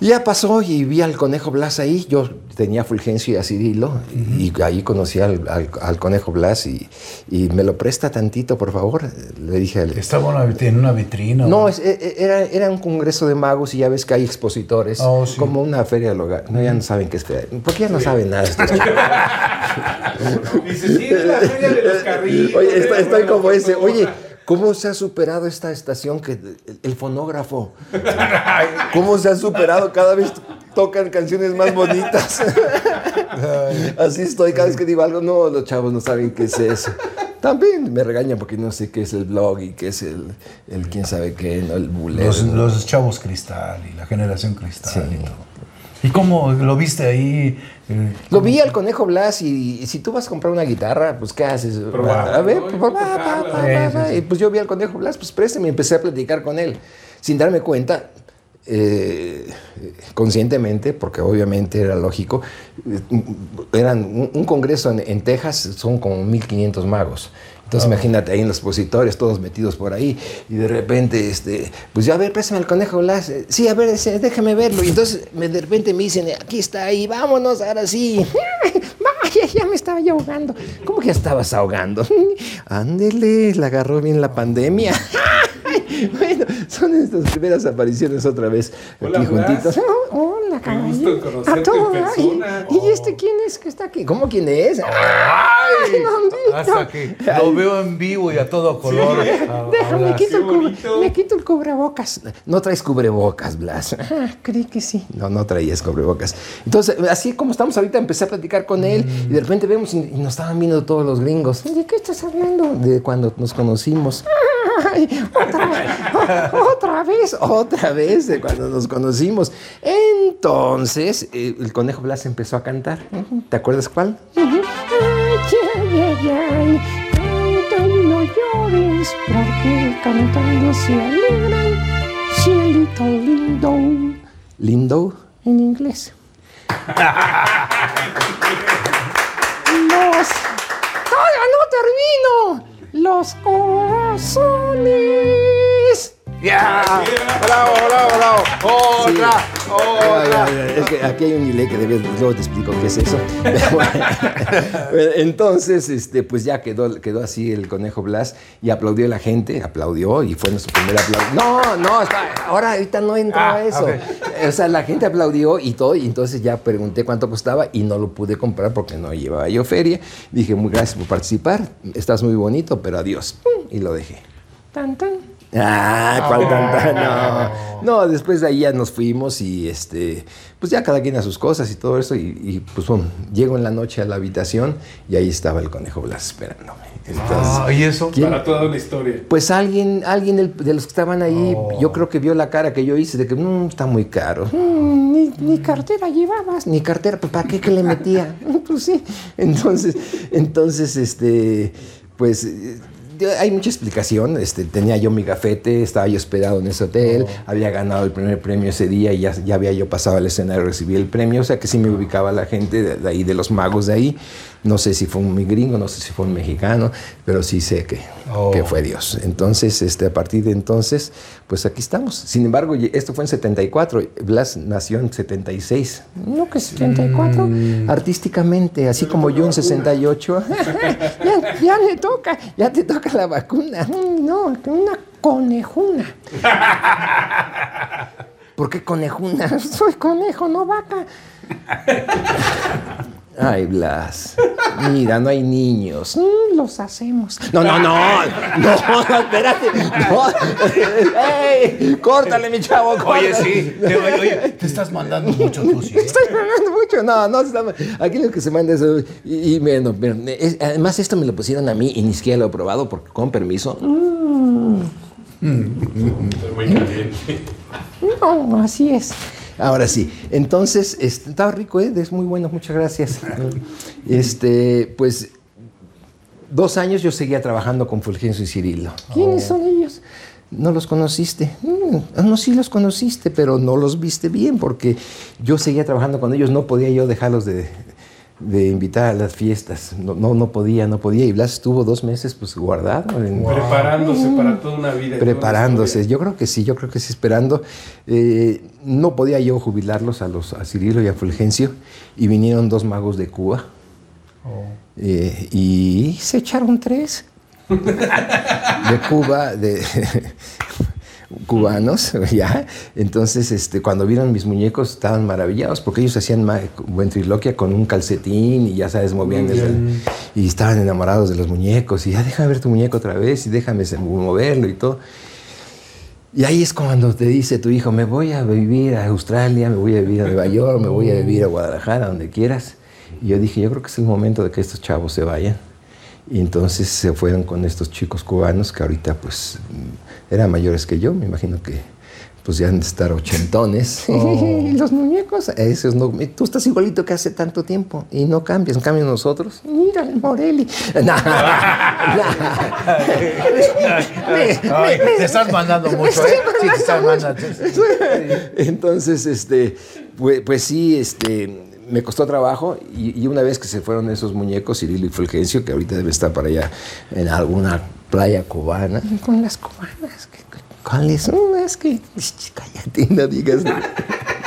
Y Ya pasó y vi al conejo Blas ahí. Yo tenía Fulgencio y a Cirilo y ahí conocí al, al- al conejo Blas y, y me lo presta tantito, por favor. Le dije al... Estaba una, en una vitrina. No, es- e- e- era, era un congreso de magos y ya ves que hay expositores, Oh, sí. como una feria del hogar. No, ya no saben qué es feria. ¿Por qué ya no saben nada? estos? Dice, sí, es la feria de los. Oye, estoy, como ese. Oye, ¿cómo se ha superado esta estación que el, el fonógrafo? ¿Cómo se ha superado? Cada vez tocan canciones más bonitas. Así estoy cada vez que digo algo. No, los chavos no saben qué es eso. También me regañan porque no sé qué es el blog y qué es el, el quién sabe qué, ¿no? el bullet. Los, los chavos cristal y la generación cristal Sí. y todo. ¿Y cómo lo viste ahí? Eh, Lo vi al conejo Blas y, y si tú vas a comprar una guitarra, pues ¿qué haces? Probar, a ver, pues, Sí, sí. Y pues yo vi al conejo Blas, pues préstame y empecé a platicar con él. Sin darme cuenta, eh, conscientemente, porque obviamente era lógico, eh, eran un, un congreso en, en Texas, son como 1500 magos. Entonces imagínate ahí en los expositores, todos metidos por ahí, y de repente, este, pues ya a ver, préstame el conejo Blas. Sí, a ver, ese, déjame verlo. Y entonces me- de repente me dicen, aquí está ahí, vámonos, ahora sí. Vaya, ya me estaba yo ahogando. ¿Cómo que ya estabas ahogando? Ándele, la agarró bien la pandemia. bueno, son estas primeras apariciones otra vez Hola, aquí Blas. juntitos. Qué gusto A todo en persona. ¿Y, y este quién es que está aquí? ¿Cómo quién es? ¡Ay! Nandito. Hasta que lo veo en vivo y a todo color. Ah, Déjame, hablas. quito el me quito el cubrebocas. No traes cubrebocas, Blas. Ah, creí que sí. No, no traías cubrebocas. Entonces, así como estamos ahorita, empecé a platicar con él y de repente vemos y, y nos estaban viendo todos los gringos. ¿De qué estás hablando? De cuando nos conocimos. Ay, otra vez, otra vez, otra vez de cuando nos conocimos. Entonces, eh, el conejo Blas empezó a cantar. ¿Te acuerdas cuál? Canta y no llores, porque cantando se alegran. Cielito lindo. Lindo en inglés. Los. ¡Todavía no termino! Los corazones. ¡Ya! ¡Bravo, bravo, bravo! ¡Otra! ¡Otra! ay, ay, es que aquí hay un delay que debes, luego te explico qué es eso. Entonces, este, pues ya quedó, quedó así el conejo Blas y aplaudió la gente, aplaudió y fue nuestro primer aplauso. No, no, está- ahora ahorita no entra Ah, eso. O sea, la gente aplaudió y todo, y entonces ya pregunté cuánto costaba y no lo pude comprar porque no llevaba yo feria. Dije, muy gracias por participar, estás muy bonito, pero adiós. Y lo dejé. Tan, tan. Ah, cuál tan, tan, no. No, después de ahí ya nos fuimos y este, pues ya cada quien a sus cosas y todo eso. Y, y, pues bueno, llego en la noche a la habitación y ahí estaba el conejo Blas esperándome. Entonces, Ah, ¿Y eso? ¿quién? Para toda una historia. Pues alguien, alguien de los que estaban ahí, Oh. yo creo que vio la cara que yo hice de que "Mm, está muy caro. Mm, ni, ni cartera llevabas. Ni cartera, pues ¿para qué que le metía? pues sí. Entonces, entonces, este, pues eh, hay mucha explicación. Este, tenía yo mi gafete, estaba yo hospedado en ese hotel, había ganado el primer premio ese día y ya, ya había yo pasado al escenario y recibí el premio. O sea que sí me ubicaba la gente de, de ahí, de los magos de ahí. No sé si fue un gringo, no sé si fue un mexicano, pero sí sé que, Oh. que fue Dios. Entonces, este, a partir de entonces, pues aquí estamos. Sin embargo, esto fue en 74. Blas nació en 76. No, que 74. Artísticamente, así como yo en 68. ya, le toca, ya te toca la vacuna. Mm, No, una conejuna. ¿Por qué conejuna? Soy conejo, no vaca. Ay, Blas. Mira, no hay niños. Mm, los hacemos. No, no, no. No, no, espérate. No. ¡Ey! Córtale, mi chavo. Oye, sí. Te, oye, oye, te estás mandando mucho tú, sí. Estoy hablando mucho. No, no. está- Aquí lo que se manda es. Y, y bueno, pero, es- además, esto me lo pusieron a mí y ni siquiera lo he probado porque, con permiso. mm, Muy caliente. No, así es. Ahora sí. Entonces, este, estaba rico, ¿eh? Es muy bueno, muchas gracias. Este, pues, dos años yo seguía trabajando con Fulgencio y Cirilo. ¿Quiénes son ellos? No los conociste. Mm, ah, no, sí los conociste, pero no los viste bien porque yo seguía trabajando con ellos. No podía yo dejarlos de, de invitar a las fiestas. No, no, no podía, no podía. Y Blas estuvo dos meses pues guardado. en- Preparándose para toda una vida. preparándose. Yo creo que sí, yo creo que sí, esperando. Eh, no podía yo jubilarlos a, los, a Cirilo y a Fulgencio y vinieron dos magos de Cuba Eh, y se echaron tres de Cuba, de cubanos, ya. Entonces, este, cuando vieron mis muñecos estaban maravillados porque ellos hacían ventriloquia con un calcetín y ya sabes, movían el- y estaban enamorados de los muñecos y ya déjame ver tu muñeco otra vez y déjame moverlo y todo. Y ahí es cuando te dice tu hijo, me voy a vivir a Australia, me voy a vivir a Nueva York, me voy a vivir a Guadalajara, donde quieras. Y yo dije, yo creo que es el momento de que estos chavos se vayan. Y entonces se fueron con estos chicos cubanos que ahorita pues mm, eran mayores que yo, me imagino que pues ya han de estar ochentones. Los muñecos, esos no, tú estás igualito que hace tanto tiempo y no cambias, en cambio nosotros, mira el Morelli. Ay, te estás mandando mucho, ¿eh? Sí, te estás mandando. Entonces, este, pues, pues sí, este, me costó trabajo y, y una vez que se fueron esos muñecos, Cirilo y Fulgencio, que ahorita debe estar para allá en alguna playa cubana. Con las cubanas, ¿qué- qué- ¿cuáles? No, es que, cállate, no digas nada.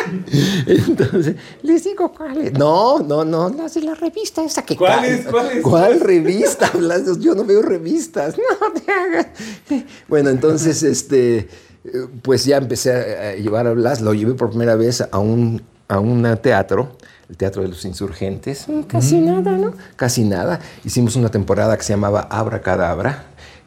Entonces, les digo cuáles. No, no, no, las de la revista esa que ¿Cuáles? ¿Cuáles? ¿Cuál revista? Blas? Yo no veo revistas. No te hagas. Bueno, entonces, este, pues ya empecé a, a llevar a Blas. Lo llevé por primera vez a un, a un teatro, el Teatro de los Insurgentes. Casi nada, ¿no? Casi nada. Hicimos una temporada que se llamaba Abra Cadabra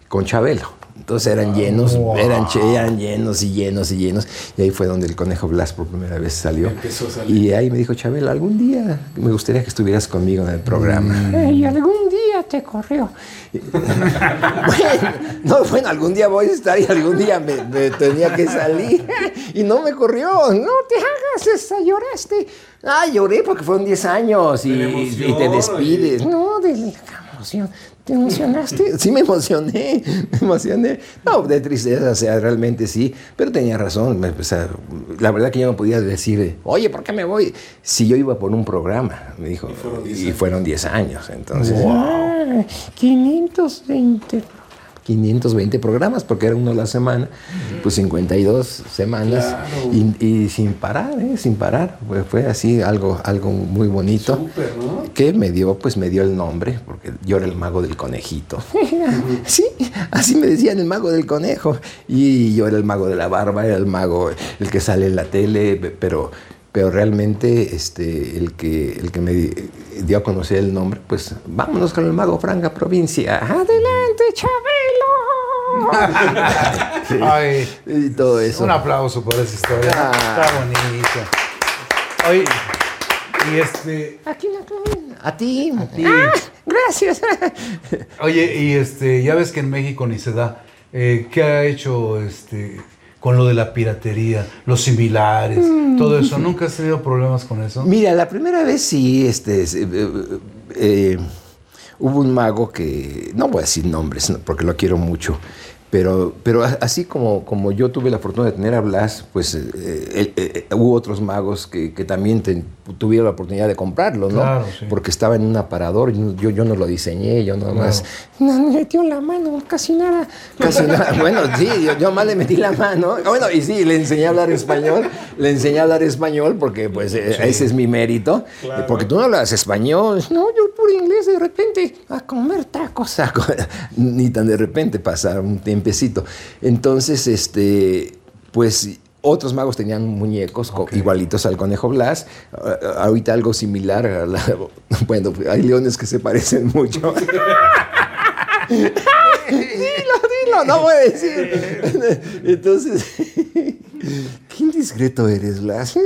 con Chabelo. Entonces eran llenos, eran, che- eran llenos y llenos y llenos. Y ahí fue donde el conejo Blas por primera vez salió. Empezó a salir. Y ahí me dijo, Chabelo, algún día me gustaría que estuvieras conmigo en el programa. Y algún día te corrió. bueno, no, bueno, algún día voy a estar y algún día me, me tenía que salir. y no me corrió. No te hagas, esa, lloraste. Ah, lloré porque fueron 10 años y, te despides. No, de la emoción. ¿Te emocionaste? Sí, me emocioné, me emocioné. No, de tristeza, o sea, realmente sí, pero tenía razón. me- o sea, la verdad que yo no podía decir, oye, ¿por qué me voy? Si yo iba por un programa, me dijo. Y fueron 10 años, entonces. Ah, 520 520 programas, porque era uno a la semana, pues 52 semanas y, y sin parar, ¿eh? sin parar. Fue, fue así algo, algo muy bonito Súper, ¿no? que me dio, pues me dio el nombre, porque yo era el mago del conejito. sí, así me decían el mago del conejo. Y yo era el mago de la barba, era el mago, el que sale en la tele, pero, pero realmente este, el, que, el que me di- dio a conocer el nombre, pues vámonos con el mago Franga Provincia. Adelante, Chabelo. Sí, Ay, y todo eso. un aplauso por esa historia. Ah. Está bonita. Oye, y este. Aquí la. A ti. A ti. gracias. Oye, y este, ya ves que en México ni se da. Eh, ¿Qué ha hecho este con lo de la piratería, los similares, todo eso? ¿Nunca has tenido problemas con eso? Mira, la primera vez sí, este, es, eh, eh, hubo un mago que, no voy a decir nombres no, porque lo quiero mucho, pero, pero así como, como yo tuve la fortuna de tener a Blas, pues eh, eh, eh, hubo otros magos que, que también te- tuvieron la oportunidad de comprarlo, ¿no? Claro, sí. Porque estaba en un aparador, yo, yo no lo diseñé, yo nada más, no, me metió la mano, casi nada. Casi nada, bueno, sí, yo, yo más le metí la mano, bueno, y sí, le enseñé a hablar español, le enseñé a hablar español porque pues eh, ese es mi mérito, eh, porque tú no hablas español, no, yo por inglés de repente a comer tacos, a ni tan de repente pasa un tiempecito. Entonces, este, pues otros magos tenían muñecos co- igualitos al conejo Blas. Ahorita algo similar. a la- bueno, hay leones que se parecen mucho. dilo, no voy a decir. Entonces, qué indiscreto eres, Blas.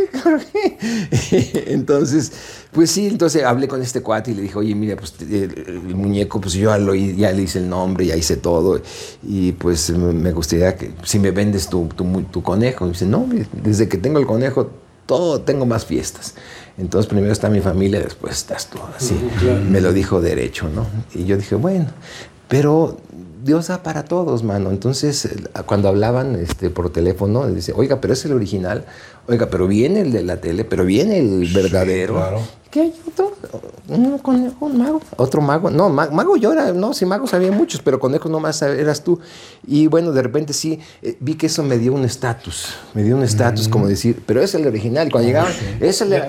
Entonces, pues sí, entonces hablé con este cuate y le dije, oye, mira, pues el, el muñeco, pues yo ya, lo, ya le hice el nombre, ya hice todo. Y pues me me gustaría que si me vendes tu, tu, tu conejo. Y dice, no, desde que tengo el conejo, todo tengo más fiestas. Entonces primero está mi familia, después estás tú. Así me lo dijo derecho, ¿no? Y yo dije, bueno, pero Dios da para todos, mano. Entonces, eh, cuando hablaban este, por teléfono, dice, oiga, pero es el original. Oiga, pero viene el de la tele, pero viene el verdadero. claro. ¿Qué hay otro? Un conejo, un mago. Otro mago. No, ma- mago yo era, no, sí, magos había muchos, pero conejo nomás eras tú. Y bueno, de repente sí, eh, vi que eso me dio un estatus. Me dio un estatus como decir, pero es el original. Cuando llegaban, es el de Ya la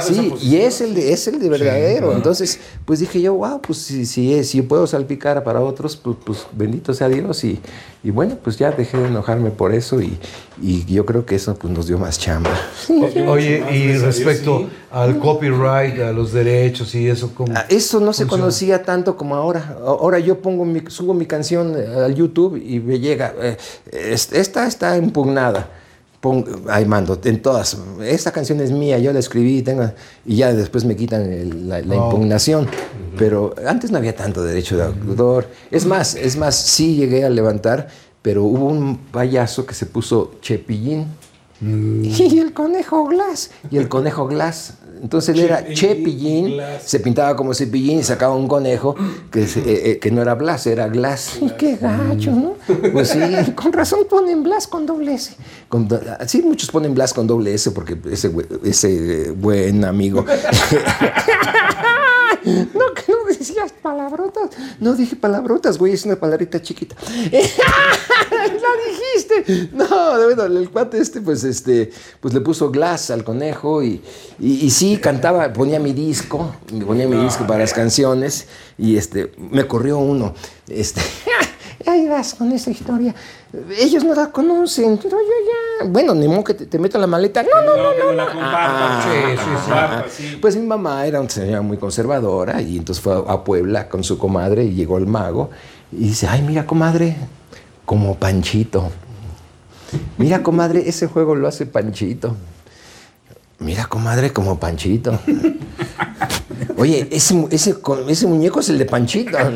tele. Sí, y es el de, es el de verdadero. Entonces, pues dije yo, wow, pues si, si, si puedo salpicar para otros, pues, pues bendito sea Dios. Y, y bueno, pues ya dejé de enojarme por eso y, y yo creo que eso pues, nos dio más chamba. Oye, y respecto sí. al copyright, a los derechos y eso, ¿cómo? Ah, Eso no se funciona? conocía tanto como ahora. Ahora yo pongo mi, subo mi canción eh, al YouTube y me llega. eh, es- esta está impugnada. Ahí mando, en todas. Esta canción es mía, yo la escribí y ya después me quitan el- la, la Oh. impugnación. Pero antes no había tanto derecho de autor. Es más, es más, sí llegué a levantar, pero hubo un payaso que se puso Chepillín. Y el conejo Glass. Y el conejo Glass. Entonces él era Chepillín se pintaba como cepillín y sacaba un conejo que, se- eh, eh, que no era Blas, era Glass. Y qué gacho, ¿no? Pues sí, con razón ponen Blas con doble S. Con sí, muchos ponen Blas con doble S porque ese, ese eh, buen amigo. No decías palabrotas. No dije palabrotas, güey, es una palabrita chiquita. ¡La dijiste! No, bueno, el cuate este, pues, este, pues le puso glass al conejo y, y, y sí, cantaba, ponía mi disco, ponía mi disco para las canciones y este, me corrió uno. Este, ahí vas con esa historia. Ellos no la conocen, pero yo ya. Bueno, ni modo que te, te meto la maleta. No, no, no, no. no la no. Ah, Sí, sí, sí. ah, Compartan, sí. Pues mi mamá era una señora muy conservadora y entonces fue a Puebla con su comadre y llegó el mago y dice, ay, mira, comadre, como Panchito. Mira, comadre, ese juego lo hace Panchito. Mira, comadre, como Panchito. Oye, ese, ese, ese muñeco es el de Panchito.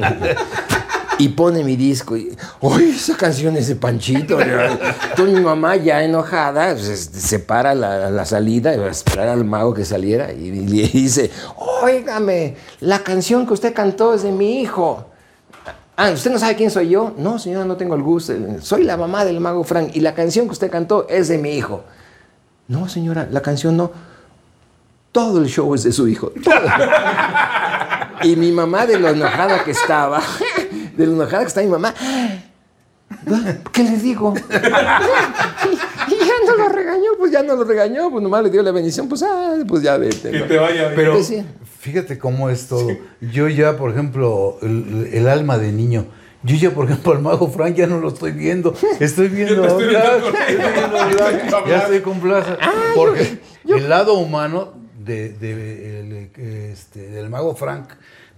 Y pone mi disco y, ¡Uy, esa canción es de Panchito! Entonces mi mamá ya enojada pues, este, se para la, salida y a esperar al mago que saliera y, y le dice, óigame, la canción que usted cantó es de mi hijo. Ah, ¿usted no sabe quién soy yo? No, señora, no tengo el gusto. Soy la mamá del mago Frank y la canción que usted cantó es de mi hijo. No, señora, la canción no. Todo el show es de su hijo. todo. y mi mamá, de lo enojada que estaba, de lo enojada que está mi mamá, ¿qué le digo? y ya no lo regañó, pues ya no lo regañó, pues nomás le dio la bendición, pues, ah, pues ya vete. Que te vaya bien. Pero Pues sí. fíjate cómo es todo. Yo ya, por ejemplo, el, el alma de niño. Yo ya, por ejemplo, al mago Frank ya no lo estoy viendo. Estoy viendo Yo a estoy a Ya estoy con Blas. Porque el lado humano de, de- el, este, del mago Frank,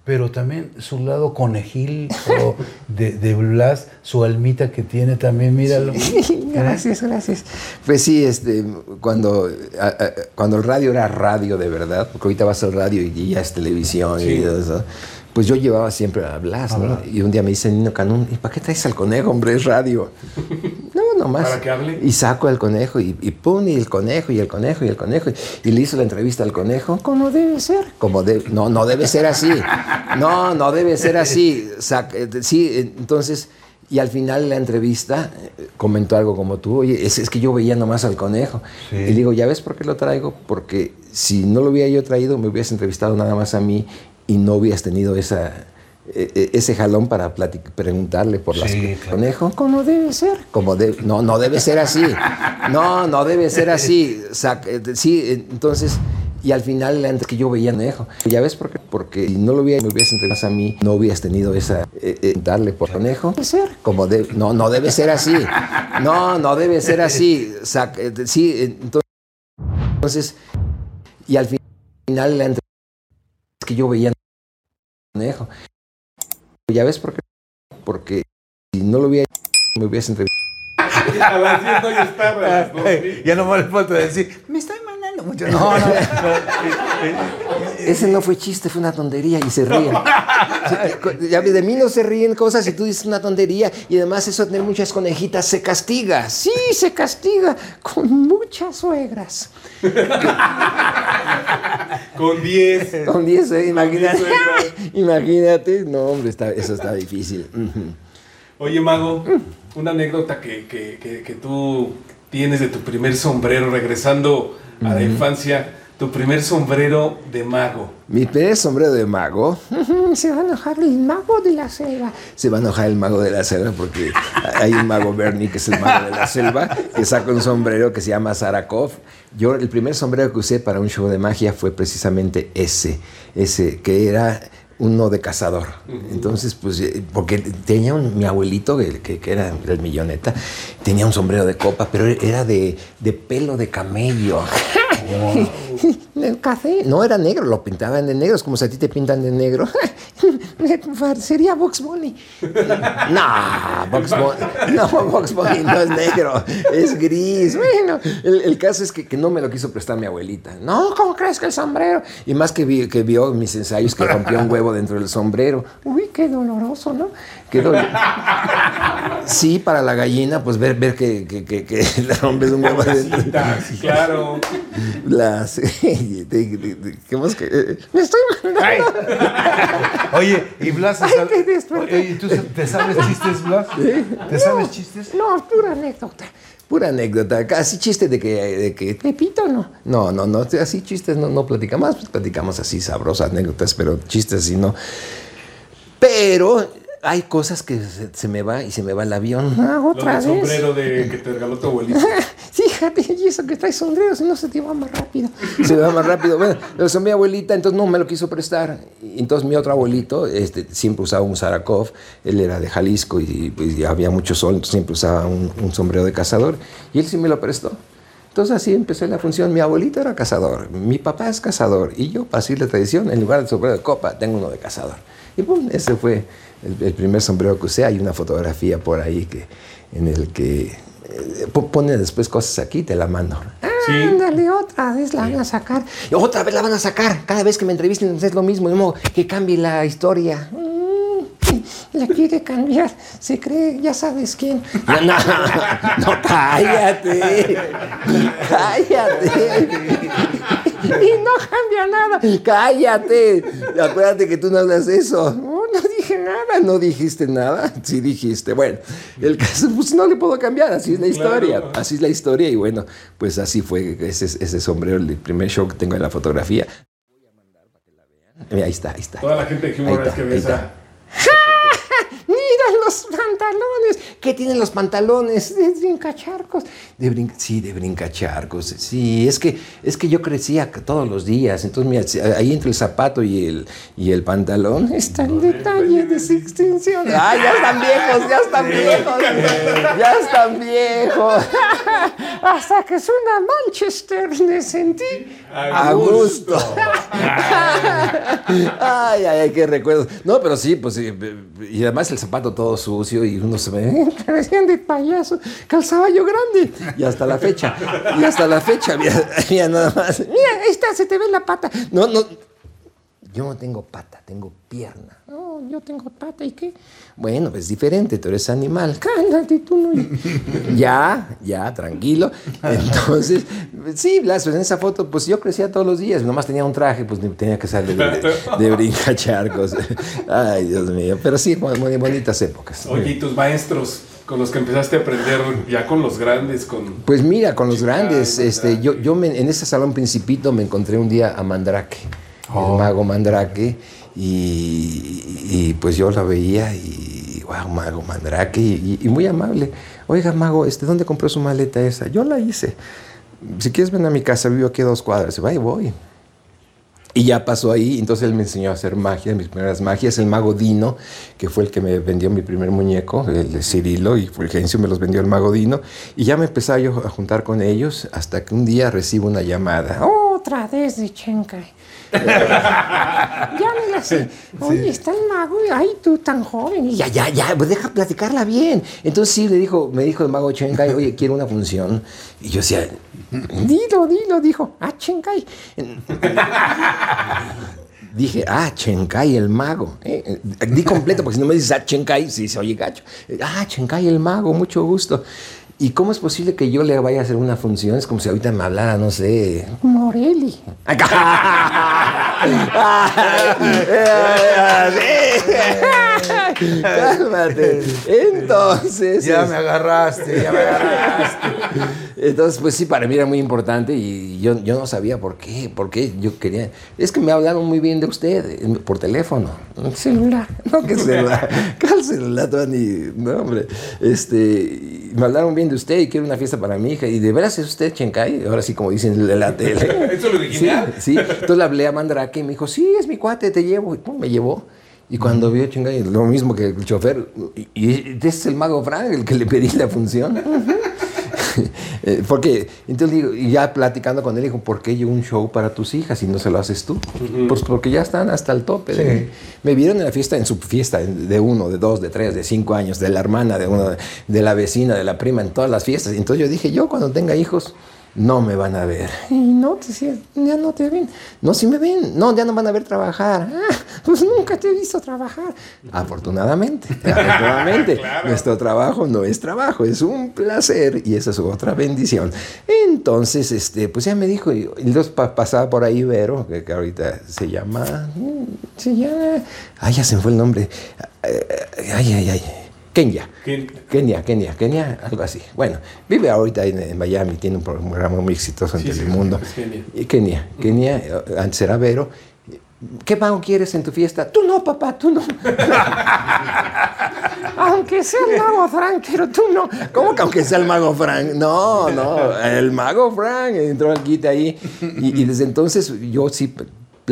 pero también su lado conejil o de, de Blas, su almita que tiene también, míralo. Gracias, gracias. Pues sí, este, cuando, a- a- cuando el radio era radio de verdad, porque ahorita vas al radio y ya es televisión y todo eso, pues yo llevaba siempre a Blas, ¿no? Y un día me dice Nino Canún, ¿y para qué traes al conejo, hombre? Es radio. no, nomás. Para que hable. Y saco al conejo y, y pum, y el conejo, y el conejo, y el conejo. Y le hizo la entrevista al conejo, como debe ser. Como de, no, no debe ser así. No, no debe ser así. Sac- eh, sí, eh, entonces, y al final de la entrevista eh, comentó algo como tú, oye, es, es que yo veía nomás al conejo. Sí. Y le digo, ¿ya ves por qué lo traigo? Porque si no lo hubiera yo traído, me hubieras entrevistado nada más a mí y no hubieras tenido esa, ese jalón para preguntarle por las Sí, claro. conejo. ¿Cómo debe ser? Como de, no, no debe ser así. No, no debe ser así. Sí, entonces, y al final la entre que yo veía conejo. ¿Ya ves por qué? Porque si no lo hubiera, me hubieras entrevistado a mí, no hubieras tenido esa, eh, eh, darle por conejo. Debe ser. Como de, no, no debe ser así. No, no debe ser así. Sí, entonces, entonces, y al final la entre que yo veía conejo. ¿Ya ves por qué? Porque si no lo hubiera, me hubieras entrevistado. A las 10 hoy está. a las 2, sí. Ya no me le falta decir, me estoy mucho. No, no. Ese no fue chiste, fue una tontería y se ríen. Ya de mí no se ríen cosas y tú dices una tontería y además eso de tener muchas conejitas se castiga. Sí, se castiga con muchas suegras. Con 10. Con 10, ¿eh? imagínate. imagínate. No, hombre, está- eso está difícil. Oye, Mago, una anécdota que, que- que- que tú tienes de tu primer sombrero, regresando a la infancia, tu primer sombrero de mago. Mi primer sombrero de mago. Se va a enojar el mago de la selva. Se va a enojar el mago de la selva porque hay un mago Bernie que es el mago de la selva que saca un sombrero que se llama Sarakov. Yo el primer sombrero que usé para un show de magia fue precisamente ese, ese que era uno de cazador. Entonces, pues, eh, porque tenía un, mi abuelito, el que, que era el milloneta, tenía un sombrero de copa, pero era de, de pelo de camello. El café. No era negro, lo pintaban de negro, es como si a ti te pintan de negro. Sería Box Bunny. No, Box Bunny, no, Box Bunny no es negro, es gris. Bueno, el, caso es que, que no me lo quiso prestar mi abuelita. No, ¿cómo crees que el sombrero? Y más que, vi- que vio mis ensayos que rompió un huevo dentro del sombrero. Uy, qué doloroso, ¿no? Sí, para la gallina, pues ver, ver que, que, que, que rompes un huevo dentro. Sí, claro. Las, ¿qué más que? Me estoy mandando. Oye, y Blas, Ay, ¿sabes- qué desperté. Oye, ¿y tú te sabes chistes, Blas? ¿Te sabes chistes? No, pura anécdota. Pura anécdota. Casi chiste de que, de que Pepito no. No, no, no. Así chistes no, no platicamos. Pues platicamos así sabrosas anécdotas, pero chistes así no. Pero hay cosas que se, se me va y se me va el avión. Ah, Lo otra del vez. sombrero de, que te regaló tu abuelito. Fíjate, y eso que traes sombrero, si no se te va más rápido. Se va más rápido. Bueno, lo usó mi abuelita, entonces no me lo quiso prestar. Y entonces mi otro abuelito este, siempre usaba un Sarakov, él era de Jalisco y, pues, ya había mucho sol, entonces siempre usaba un, un sombrero de cazador. Y él sí me lo prestó. Entonces así empecé la función. Mi abuelito era cazador, mi papá es cazador y yo, para seguir la tradición, en lugar del sombrero de copa, tengo uno de cazador. Y pum, ese fue el, el primer sombrero que usé. Hay una fotografía por ahí que, en el que eh, po- pone después cosas aquí, te la mando. Sí. Ándale, otra vez la van a sacar. Y otra vez la van a sacar. Cada vez que me entrevisten es lo mismo, que cambie la historia. Mm, La quiere cambiar, se cree, ya sabes quién. No, no, no, cállate. Cállate. Y no cambia nada. Cállate. Acuérdate que tú no hablas eso. No, no dije nada. No dijiste nada. Sí dijiste. Bueno, el caso, pues no le puedo cambiar. Así es la historia. Claro. Así es la historia. Y bueno, pues así fue ese, ese sombrero, el primer show que tengo en la fotografía. Mira, ahí está, ahí está. Toda la gente de Humor es que. Mira los pantalones. ¿Qué tienen los pantalones? De brincacharcos. De sí, de brincacharcos. Sí, es que, es que yo crecía todos los días. Entonces, mira, ahí entre el zapato y el, y el pantalón está el detalle de su extensión. ¡Ay, ya están viejos! ¡Ya están viejos! ¡Ya están viejos! Hasta que suena Manchester me sentí A gusto. ay, ay, ay, qué recuerdos. No, pero sí, pues y además el zapato todo sucio y uno se ve, parecían de payaso, calzaba yo grande. Y hasta la fecha, y hasta la fecha, mira nada más. Mira, ahí está, se te ve la pata. No, no. Yo no tengo pata, tengo pierna. No, yo tengo pata, ¿y qué? Bueno, pues diferente, tú eres animal. Cállate, tú no. ya, ya, tranquilo. Entonces, sí, Blas, pues en esa foto, pues yo crecía todos los días, nomás tenía un traje, pues ni tenía que salir de, de, de brincacharcos. Ay, Dios mío, pero sí, muy, muy bonitas épocas. Oye, ¿y tus maestros con los que empezaste a aprender ya con los grandes? Con... Pues mira, con los grandes, este, yo, yo me- en ese salón principito me encontré un día a Mandrake, el mago Mandrake, y, y, pues yo la veía y, wow, mago Mandrake, y, y muy amable. Oiga, mago, este, ¿dónde compró su maleta esa? Yo la hice. Si quieres ven a mi casa, vivo aquí a dos cuadras. Vaya, voy. Y ya pasó ahí, entonces él me enseñó a hacer magia, mis primeras magias. El mago Dino, que fue el que me vendió mi primer muñeco, el de Cirilo, y Fulgencio me los vendió el mago Dino. Y ya me empezaba yo a juntar con ellos hasta que un día recibo una llamada. Otra vez de. ya me la sé. Oye, está el mago, ay, tú tan joven. Y ya, ya, ya, pues deja platicarla bien. Entonces sí, le dijo, me dijo el mago Chencay, oye, quiero una función. Y yo decía, dilo, dilo, dijo, ah, Chencay. Dije, ah, Chencay el mago. Eh, eh, di completo, porque si no me dices, ah, Chencay, sí se oye gacho. Eh, Ah, Chencay el mago, mucho gusto. ¿Y cómo es posible que yo le vaya a hacer una función? Es como si ahorita me hablara, no sé, Morelli. Cálmate. Entonces. Ya me agarraste, ya me agarraste. Entonces, pues sí, para mí era muy importante y yo, yo no sabía por qué, por qué yo quería... Es que me hablaron muy bien de usted eh, por teléfono. Celular. No, ¿qué celular? ¿Cuál celular? Ni... No, hombre. Este, me hablaron bien de usted y quiero una fiesta para mi hija. ¿Y de veras es usted Chencay? Ahora sí, como dicen en la tele. ¿Eso es lo original? Sí, sí. Entonces le hablé a Mandrake y me dijo, sí, es mi cuate, te llevo. Y pum, me llevó. Y cuando vio Chencay, lo mismo que el chofer, y, y este es el mago Frank, el que le pedí la función. Eh, Porque, entonces digo, y ya platicando con él, dijo, ¿por qué yo un show para tus hijas y no se lo haces tú? Pues porque ya están hasta el tope. de- Sí. me vieron en la fiesta, en su fiesta, de uno, de dos, de tres, de cinco años, de la hermana, de uno, de la vecina, de la prima, en todas las fiestas. Entonces yo dije, yo cuando tenga hijos, no me van a ver. Y no, ya no te ven. No, si me ven. No, ya no van a ver trabajar. Ah, pues nunca te he visto trabajar. Afortunadamente, afortunadamente. Nuestro trabajo no es trabajo, es un placer y esa es otra bendición. Entonces, este, pues ya me dijo, y pa- pasaba por ahí Vero, que, que ahorita se llama, mm, se llama, ay, ya se me fue el nombre. Eh, Ay, ay, ay. Kenya. Ken- Kenia, Kenia, Kenia, algo así. Bueno, vive ahorita en, en Miami, tiene un programa muy exitoso en Sí, sí, Telemundo. es Kenia. Y Kenia, Kenia, eh, antes era Vero. ¿Qué mago quieres en tu fiesta? Tú no, papá, tú no. aunque sea el mago Frank, pero tú no. ¿Cómo que aunque sea el mago Frank? No, no, el mago Frank entró al quite ahí. Y, y desde entonces yo sí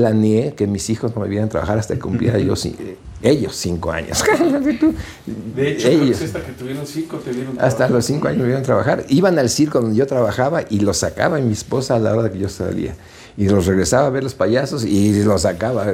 planeé que mis hijos no me vieran trabajar hasta que cumpliera yo, ellos cinco años. De hecho, Ellos. es esta que tuvieron cinco, te dieron Hasta los cinco años me iban a trabajar. Iban al circo donde yo trabajaba y los sacaba mi esposa a la hora de que yo salía. Y los regresaba a ver los payasos y los sacaba.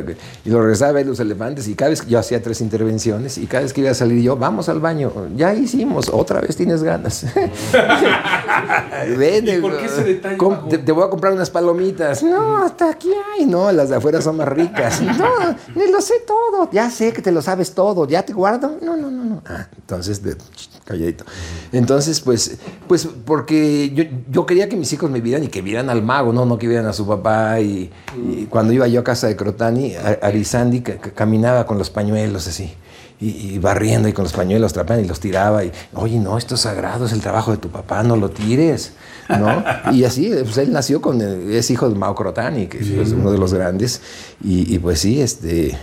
Y los regresaba a ver los elefantes. Y cada vez que yo hacía tres intervenciones y cada vez que iba a salir yo, vamos al baño. Ya hicimos, otra vez tienes ganas. Ven, ¿Y por qué ese detalle, te, te voy a comprar unas palomitas. No, hasta aquí hay. No, las de afuera son más ricas. No, lo sé todo. Ya sé que te lo sabes todo. ¿Ya te guardo? No, no, no, no. Ah, entonces, de, calladito. Entonces, pues, pues porque yo, yo quería que mis hijos me vieran y que vieran al mago, no, no que vieran a su papá. Y, y cuando iba yo a casa de Crotani, Arizandi ca- ca- caminaba con los pañuelos así. Y, y barriendo y con los pañuelos trapando y los tiraba y, oye, no, esto es sagrado, es el trabajo de tu papá, no lo tires, ¿no? Y así, pues él nació con, el- es hijo de Mao Crotani, que es uno de los grandes, y, y pues sí, este,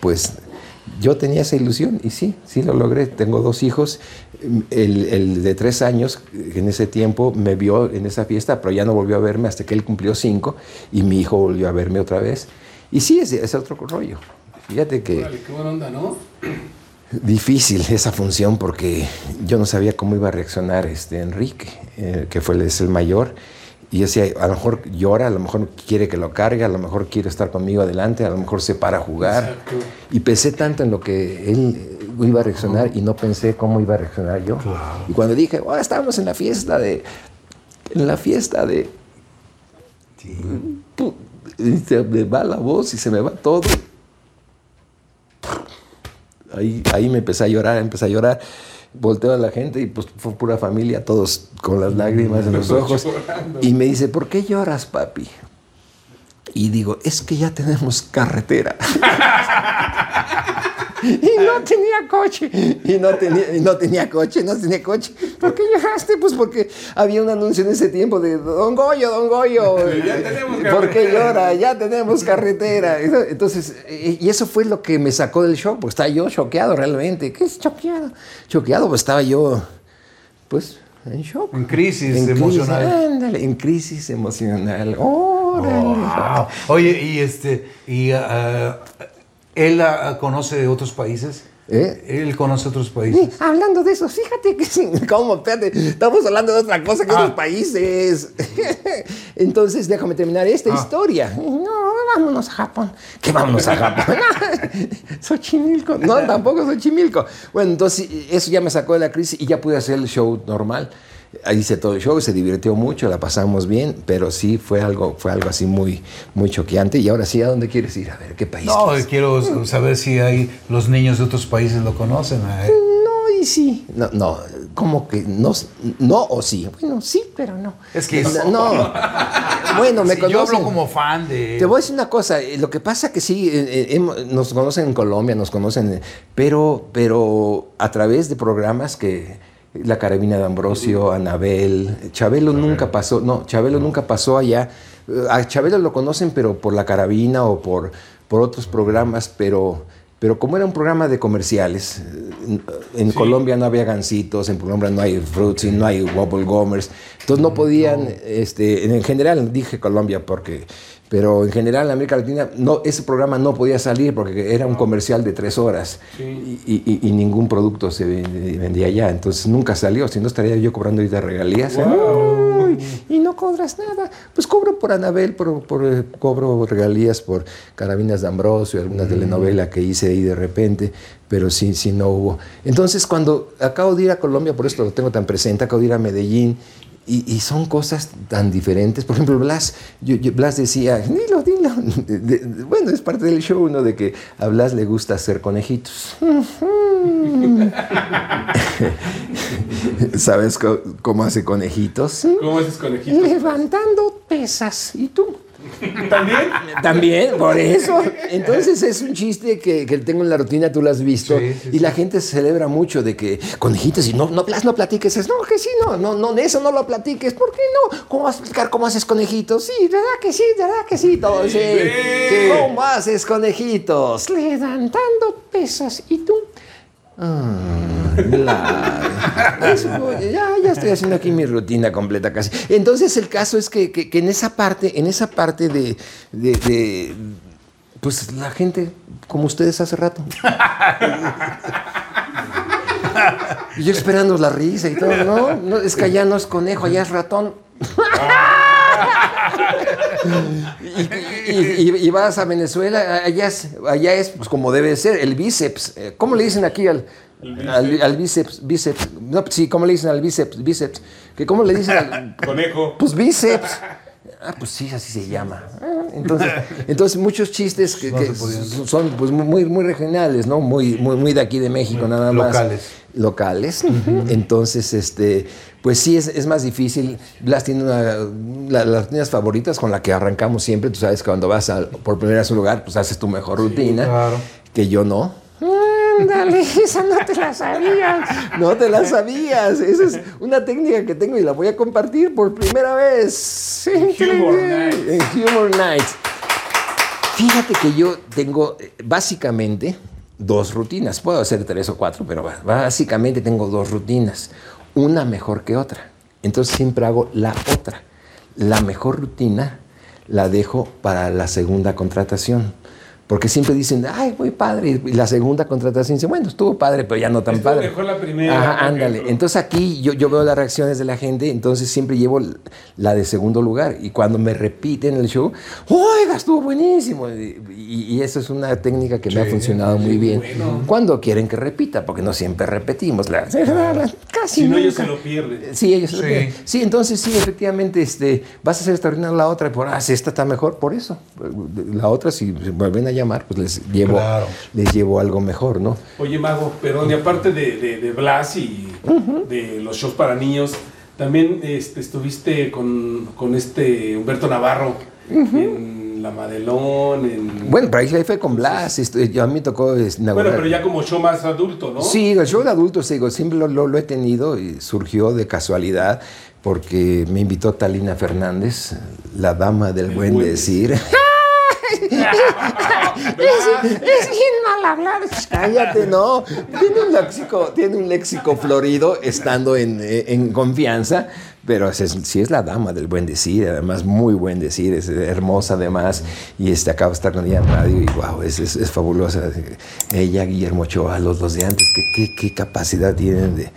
pues yo tenía esa ilusión y sí, sí lo logré. Tengo dos hijos. El, el de tres años, en ese tiempo, me vio en esa fiesta, pero ya no volvió a verme hasta que él cumplió cinco y mi hijo volvió a verme otra vez. Y sí, es, es otro rollo. Fíjate que qué buena onda, ¿no? difícil esa función porque yo no sabía cómo iba a reaccionar este Enrique, eh, que fue es el mayor. Y yo decía, a lo mejor llora, a lo mejor quiere que lo cargue, a lo mejor quiere estar conmigo adelante, a lo mejor se para a jugar. Exacto. Y pensé tanto en lo que él eh, iba a reaccionar y no pensé cómo iba a reaccionar yo. Y cuando dije, oh, estábamos en la fiesta de... En la fiesta de... Y se me va la voz y se me va todo. Ahí, ahí me empecé a llorar, empecé a llorar. Volteo a la gente y pues fue pura familia, todos con las lágrimas en los ojos. Y me dice, ¿por qué lloras, papi? Y digo, es que ya tenemos carretera. y no tenía coche. Y no tenía, y no tenía coche, no tenía coche. ¿Por qué lloraste? Pues porque había un anuncio en ese tiempo de Don Goyo, Don Goyo. Ya tenemos ¿Por qué carretera. llora? Ya tenemos carretera. Entonces, y eso fue lo que me sacó del shock, porque estaba yo choqueado realmente. ¿Qué es choqueado? Choqueado, pues estaba yo, pues, en shock. En crisis En emocional. Crisis, ándale, en crisis emocional. Órale. Wow. Oye, y este, y ah, él ah, conoce otros países. ¿Eh? Él conoce otros Sí, países. hablando de eso, fíjate que sí, ¿cómo? Espérate, estamos hablando de otra cosa que Ah. otros países. Entonces, déjame terminar esta Ah. historia. No, vámonos a Japón. ¿Qué vámonos a Japón? Xochimilco. No, tampoco Xochimilco. Bueno, entonces eso ya me sacó de la crisis y ya pude hacer el show normal. Ahí hice todo el show, se divirtió mucho, la pasamos bien, pero sí fue algo, fue algo así muy, muy choqueante. Y ahora sí, ¿a dónde quieres ir? A ver, ¿qué país? No, quieres? quiero saber si hay los niños de otros países lo conocen. él. No, y sí. No, no, como que no, no o sí. Bueno, sí, pero no. Es que- No, no. Bueno, me Sí, yo conocen. hablo como fan de. Te voy a decir una cosa, eh, lo que pasa que sí, eh, eh, nos conocen en Colombia, nos conocen, eh, pero, pero a través de programas que la carabina de Ambrosio, Anabel, Chabelo nunca pasó, no, Chabelo nunca pasó allá. A Chabelo lo conocen, pero por la carabina o por, por otros programas, pero, pero como era un programa de comerciales, eh, en, Colombia no había gancitos, en Colombia no hay fruits, no hay wobble gomers, entonces no podían, este, en general dije Colombia porque pero en general en América Latina no, ese programa no podía salir porque era un comercial de tres horas. Y, y- y ningún producto se vend- vendía allá, entonces nunca salió, si no estaría yo cobrando ahorita regalías. Ay, y no cobras nada, pues cobro por Anabel, por, por, eh, cobro regalías por Carabinas de Ambrosio, alguna telenovela que hice ahí de repente, pero sí, sí no hubo. Entonces cuando acabo de ir a Colombia, por esto lo tengo tan presente, acabo de ir a Medellín, y, y son cosas tan diferentes. Por ejemplo, Blas, yo- yo- Blas decía, dilo, dilo. De- de- de- bueno, es parte del show, ¿no? De que a Blas le gusta hacer conejitos. ¿Sabes co- cómo hace conejitos? ¿Cómo haces conejito? Levantando pesas. ¿Y tú? ¿También? También, por eso. Entonces es un chiste que, que tengo en la rutina, tú lo has visto. Sí, sí, y la gente se celebra mucho de que conejitos y no, no, no platiques. Es, no, que sí, no, no, no, eso no lo platiques. ¿Por qué no? ¿Cómo vas a explicar cómo haces conejitos? Sí, ¿verdad que sí? ¿Verdad que sí? Todo. Sí. ¿Cómo haces conejitos? Levantando pesas. ¿Y tú? Ah, ya, ya estoy haciendo aquí mi rutina completa casi. Entonces el caso es que, que- en esa parte, en esa parte de, de- pues la gente, como ustedes hace rato. Y yo esperando la risa y todo, no, es que allá no es conejo, allá es ratón. Y vas a Venezuela, allá es, allá es pues, como debe ser, el bíceps. Eh, ¿Cómo le dicen aquí al, al, al bíceps? Bíceps. No, sí, ¿cómo le dicen al bíceps? Bíceps. ¿Que ¿Cómo le dicen al, Conejo. pues bíceps. Ah, pues sí, así se llama. Ah, Entonces, entonces muchos chistes que, que son son, pues muy, muy regionales, ¿no? Muy, muy, muy de aquí de México, nada más. Locales. Locales. Entonces, este, pues sí, es, es más difícil. Blas tiene una, la- las rutinas favoritas con la que arrancamos siempre. Tú sabes que cuando vas a- por primera vez a un lugar, pues haces tu mejor rutina. claro. Que yo no. Ándale, esa no te la sabías. No te la sabías. Esa es una técnica que tengo y la voy a compartir por primera vez. Humor Nights. En Humor Nights. Fíjate que yo tengo eh, básicamente dos rutinas. Puedo hacer tres o cuatro, pero básicamente tengo dos rutinas. Una mejor que otra. Entonces siempre hago la otra. La mejor rutina la dejo para la segunda contratación. Porque siempre dicen, ay, muy padre. Y la segunda contratación dice, bueno, estuvo padre, pero ya no tan Estuvo padre. mejor la primera, Ajá, ándale. ejemplo. Entonces aquí yo, yo veo las reacciones de la gente, entonces siempre llevo la de segundo lugar. Y cuando me repiten el show, oiga, estuvo buenísimo. Y, y- y eso es una técnica que me ha funcionado muy bien. Cuando quieren que repita, porque no siempre repetimos. La, la- casi Si no, ellos se lo pierden. Sí, ellos se lo pierden. Sí, entonces sí, efectivamente, este, vas a hacer extraordinaria la otra, y por, ah, si esta está mejor, por eso. La otra, si vuelven a llamar, pues les llevo, Claro. les llevo algo mejor, ¿no? Oye, Mago, perdón, y aparte de, de, de Blas y de los shows para niños, también este, estuviste con, con este Humberto Navarro en La Madelón, en... Bueno, pero ahí fue con Blas, esto- yo a mí tocó es, Bueno, pero ya como show más adulto, ¿no? Sí, el show de adultos, digo, siempre lo, lo- lo he tenido y surgió de casualidad porque me invitó Talina Fernández, la dama del buen buen decir. es, es bien mal hablado. Cállate, no. Tiene un léxico, tiene un léxico florido estando en, eh, en confianza, pero es, es- sí es la dama del buen decir, además muy buen decir, es hermosa además, y este, acabo de estar con ella en radio y wow, es, es, es fabulosa. Ella, Guillermo Ochoa, los dos de antes, qué, qué, qué capacidad tienen de,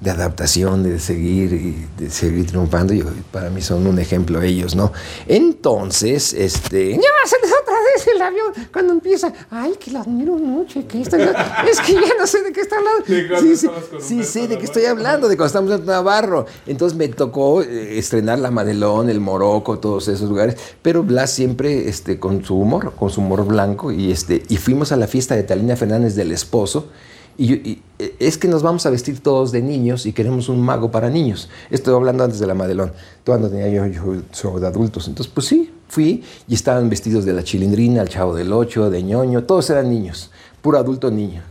de adaptación, de seguir y de seguir triunfando. Yo, para mí son un ejemplo ellos, ¿no? Entonces, este... Ya se les otra vez el avión cuando empieza. Ay, que la admiro mucho. Que esto, es que ya no sé de qué está hablando. ¿De cuándo Sí, sí, sí, sé de qué estoy hablando, de cuando estamos en Navarro. Entonces me tocó eh, estrenar La Madelón, El Morocco, todos esos lugares. Pero Blas siempre este, con su humor, con su humor blanco. Y, este, y fuimos a la fiesta de Talina Fernández del esposo. Y, y, eh, es que nos vamos a vestir todos de niños y queremos un mago para niños. Estoy hablando antes de la Madelón. Todavía no tenía yo, yo show de adultos. Entonces, pues sí, fui y estaban vestidos de la chilindrina, el chavo del ocho, de ñoño. Todos eran niños, puro adulto niño.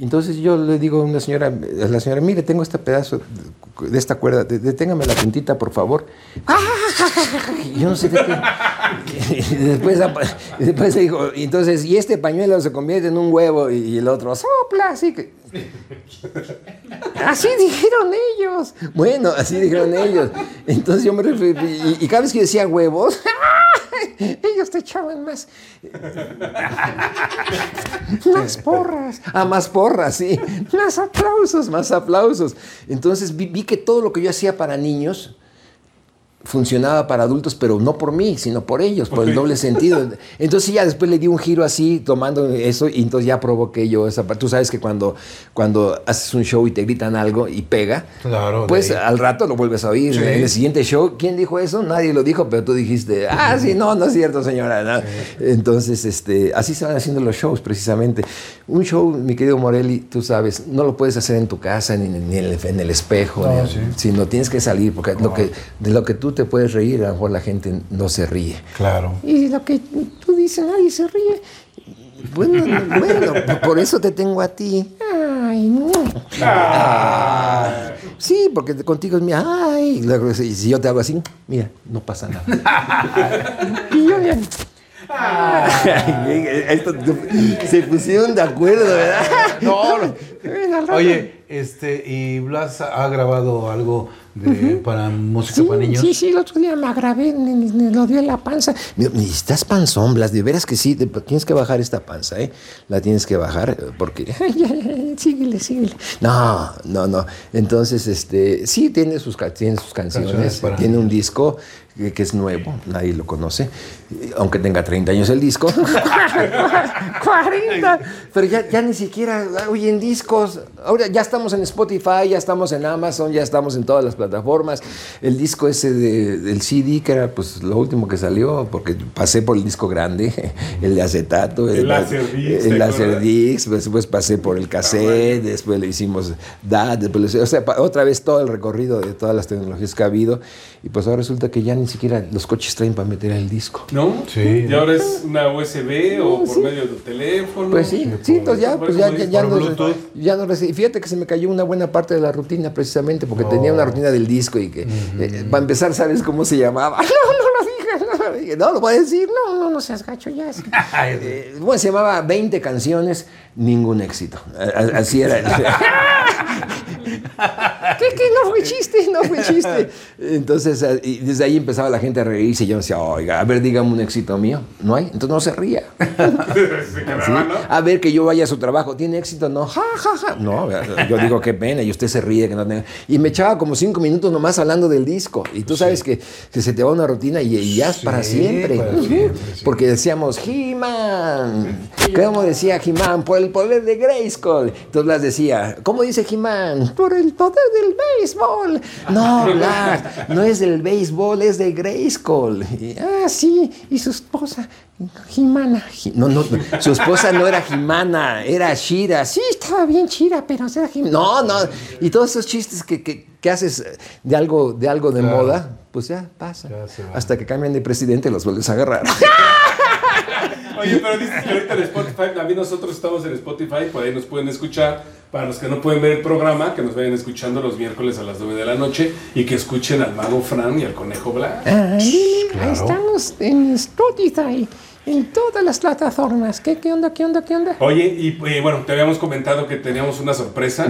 Entonces yo le digo a una señora, a la señora, mire, tengo este pedazo de, esta cuerda, de- deténgame la puntita, por favor. Yo no sé qué. Y después, después dijo, entonces, y este pañuelo se convierte en un huevo y el otro sopla, así que. Así dijeron ellos. Bueno, así dijeron ellos. Entonces yo me referí, y, cada vez que decía huevos, ellos te echaban más. Más porras. Ah, más porras, sí. Más aplausos, más aplausos. Entonces vi que todo lo que yo hacía para niños funcionaba para adultos, pero no por mí, sino por ellos, por el doble sentido. Entonces ya después le di un giro así, tomando eso, y entonces ya provoqué yo esa parte. Tú sabes que cuando, cuando haces un show y te gritan algo y pega, Claro, pues al rato lo vuelves a oír. Sí. En el siguiente show, ¿quién dijo eso? Nadie lo dijo, pero tú dijiste, ah, sí, no, no es cierto, señora. no". Entonces, este, así se van haciendo los shows, precisamente. Un show, mi querido Morelli, tú sabes, no lo puedes hacer en tu casa, ni, ni en, el, en el espejo, No, ni- sí. sino tienes que salir, porque lo que, de lo que tú te puedes reír, a lo mejor la gente no se ríe. Claro. Y lo que tú dices, nadie se ríe. Bueno, bueno, por eso te tengo a ti. Ay, no. Sí, porque contigo es mía. Ay, si yo te hago así, mira, no pasa nada. y yo bien. Ay, esto- se pusieron de acuerdo, ¿verdad? No, no. Oye, este, y Blas ha grabado algo de, para música Sí, para niños. sí, sí, el otro día me agravé, ni, ni- ni lo dio en la panza. Estás panzón, Blas, de veras que sí, tienes que bajar esta panza, ¿eh? La tienes que bajar, eh, porque... Síguele, síguele. No, no, no. Entonces, este, sí, tiene sus, tiene sus canciones, tiene un disco que, que es nuevo, nadie lo conoce, aunque tenga 30 años el disco. 40. Pero ya, ya ni siquiera oyen discos. Ahora ya estamos en Spotify, ya estamos en Amazon, ya estamos en todas las plataformas. El disco ese de- del CD, que era pues lo último que salió, porque pasé por el disco grande, el de acetato, El Laserdisc, el ¿te Laserdisc, pues, después pasé por el cassette, después le hicimos DAT, después le- o sea, pa- otra vez todo el recorrido de todas las tecnologías que ha habido. Y pues ahora resulta que ya ni siquiera los coches traen para meter el disco. ¿No? Sí. Y ahora es una USB o por Sí. medio de teléfono. Pues sí, sí, entonces ya, pues ya, ya, ya por no, ya no Fíjate que se me cayó una buena parte de la rutina precisamente porque tenía una rutina del disco y que, eh, para empezar, ¿sabes cómo se llamaba? No, no lo digas, no lo digas. No, lo voy a decir, no, no, no seas gacho ya. es- Eh, bueno, se llamaba 20 canciones, ningún éxito. Así era. ¿Qué, qué? No fue chiste, no fue chiste. Entonces, eh, y desde ahí empezaba la gente a reírse y yo decía, oiga, a ver, dígame un éxito mío. No hay, entonces no se ría. ¿Sí? A ver, que yo vaya a su trabajo, ¿tiene éxito? No, ja, ja, ja. No, yo digo, qué pena, y usted se ríe que no tenga. Y me echaba como cinco minutos nomás hablando del disco. Y tú sabes que, que se te va una rutina y, y ya es para siempre. para. Porque decíamos, He-Man. ¿Cómo decía He-Man? Por el poder de Grayskull. Entonces Blas decía, ¿cómo dice He-Man? Por el poder del béisbol. No, Blas, no es del béisbol, es de Grayskull. Y, ah, sí, y su esposa, Jimana. Ji- No, no, no, su esposa no era Jimana, era Shira. Sí, estaba bien Shira, pero era Jimana. No, no. Y todos esos chistes que, que- que haces de algo de, algo de Claro. moda, pues ya pasa. Ya. Hasta que cambian de presidente los vuelves a agarrar. Oye, pero dices que ahorita en Spotify, también nosotros estamos en Spotify, por ahí nos pueden escuchar. Para los que no pueden ver el programa, que nos vayan escuchando los miércoles a las 9 de la noche y que escuchen al mago Fran y al conejo Blas. Ah, dile, Claro. estamos en Spotify, en todas las plataformas. ¿Qué, qué onda, qué onda, qué onda? Oye, y eh, bueno, te habíamos comentado que teníamos una sorpresa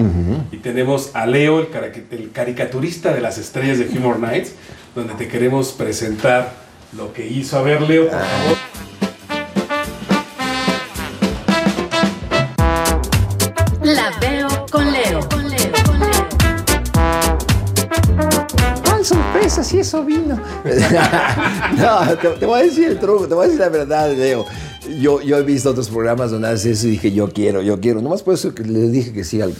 y tenemos a Leo, el, el caricaturista de las estrellas de Humor Nights, donde te queremos presentar lo que hizo. A ver, Leo, por favor. Eso vino? no, te, te voy a decir el truco, te voy a decir la verdad, Leo. Yo, yo he visto otros programas donde haces eso y dije, yo quiero, yo quiero. Nomás por eso que le dije que sí al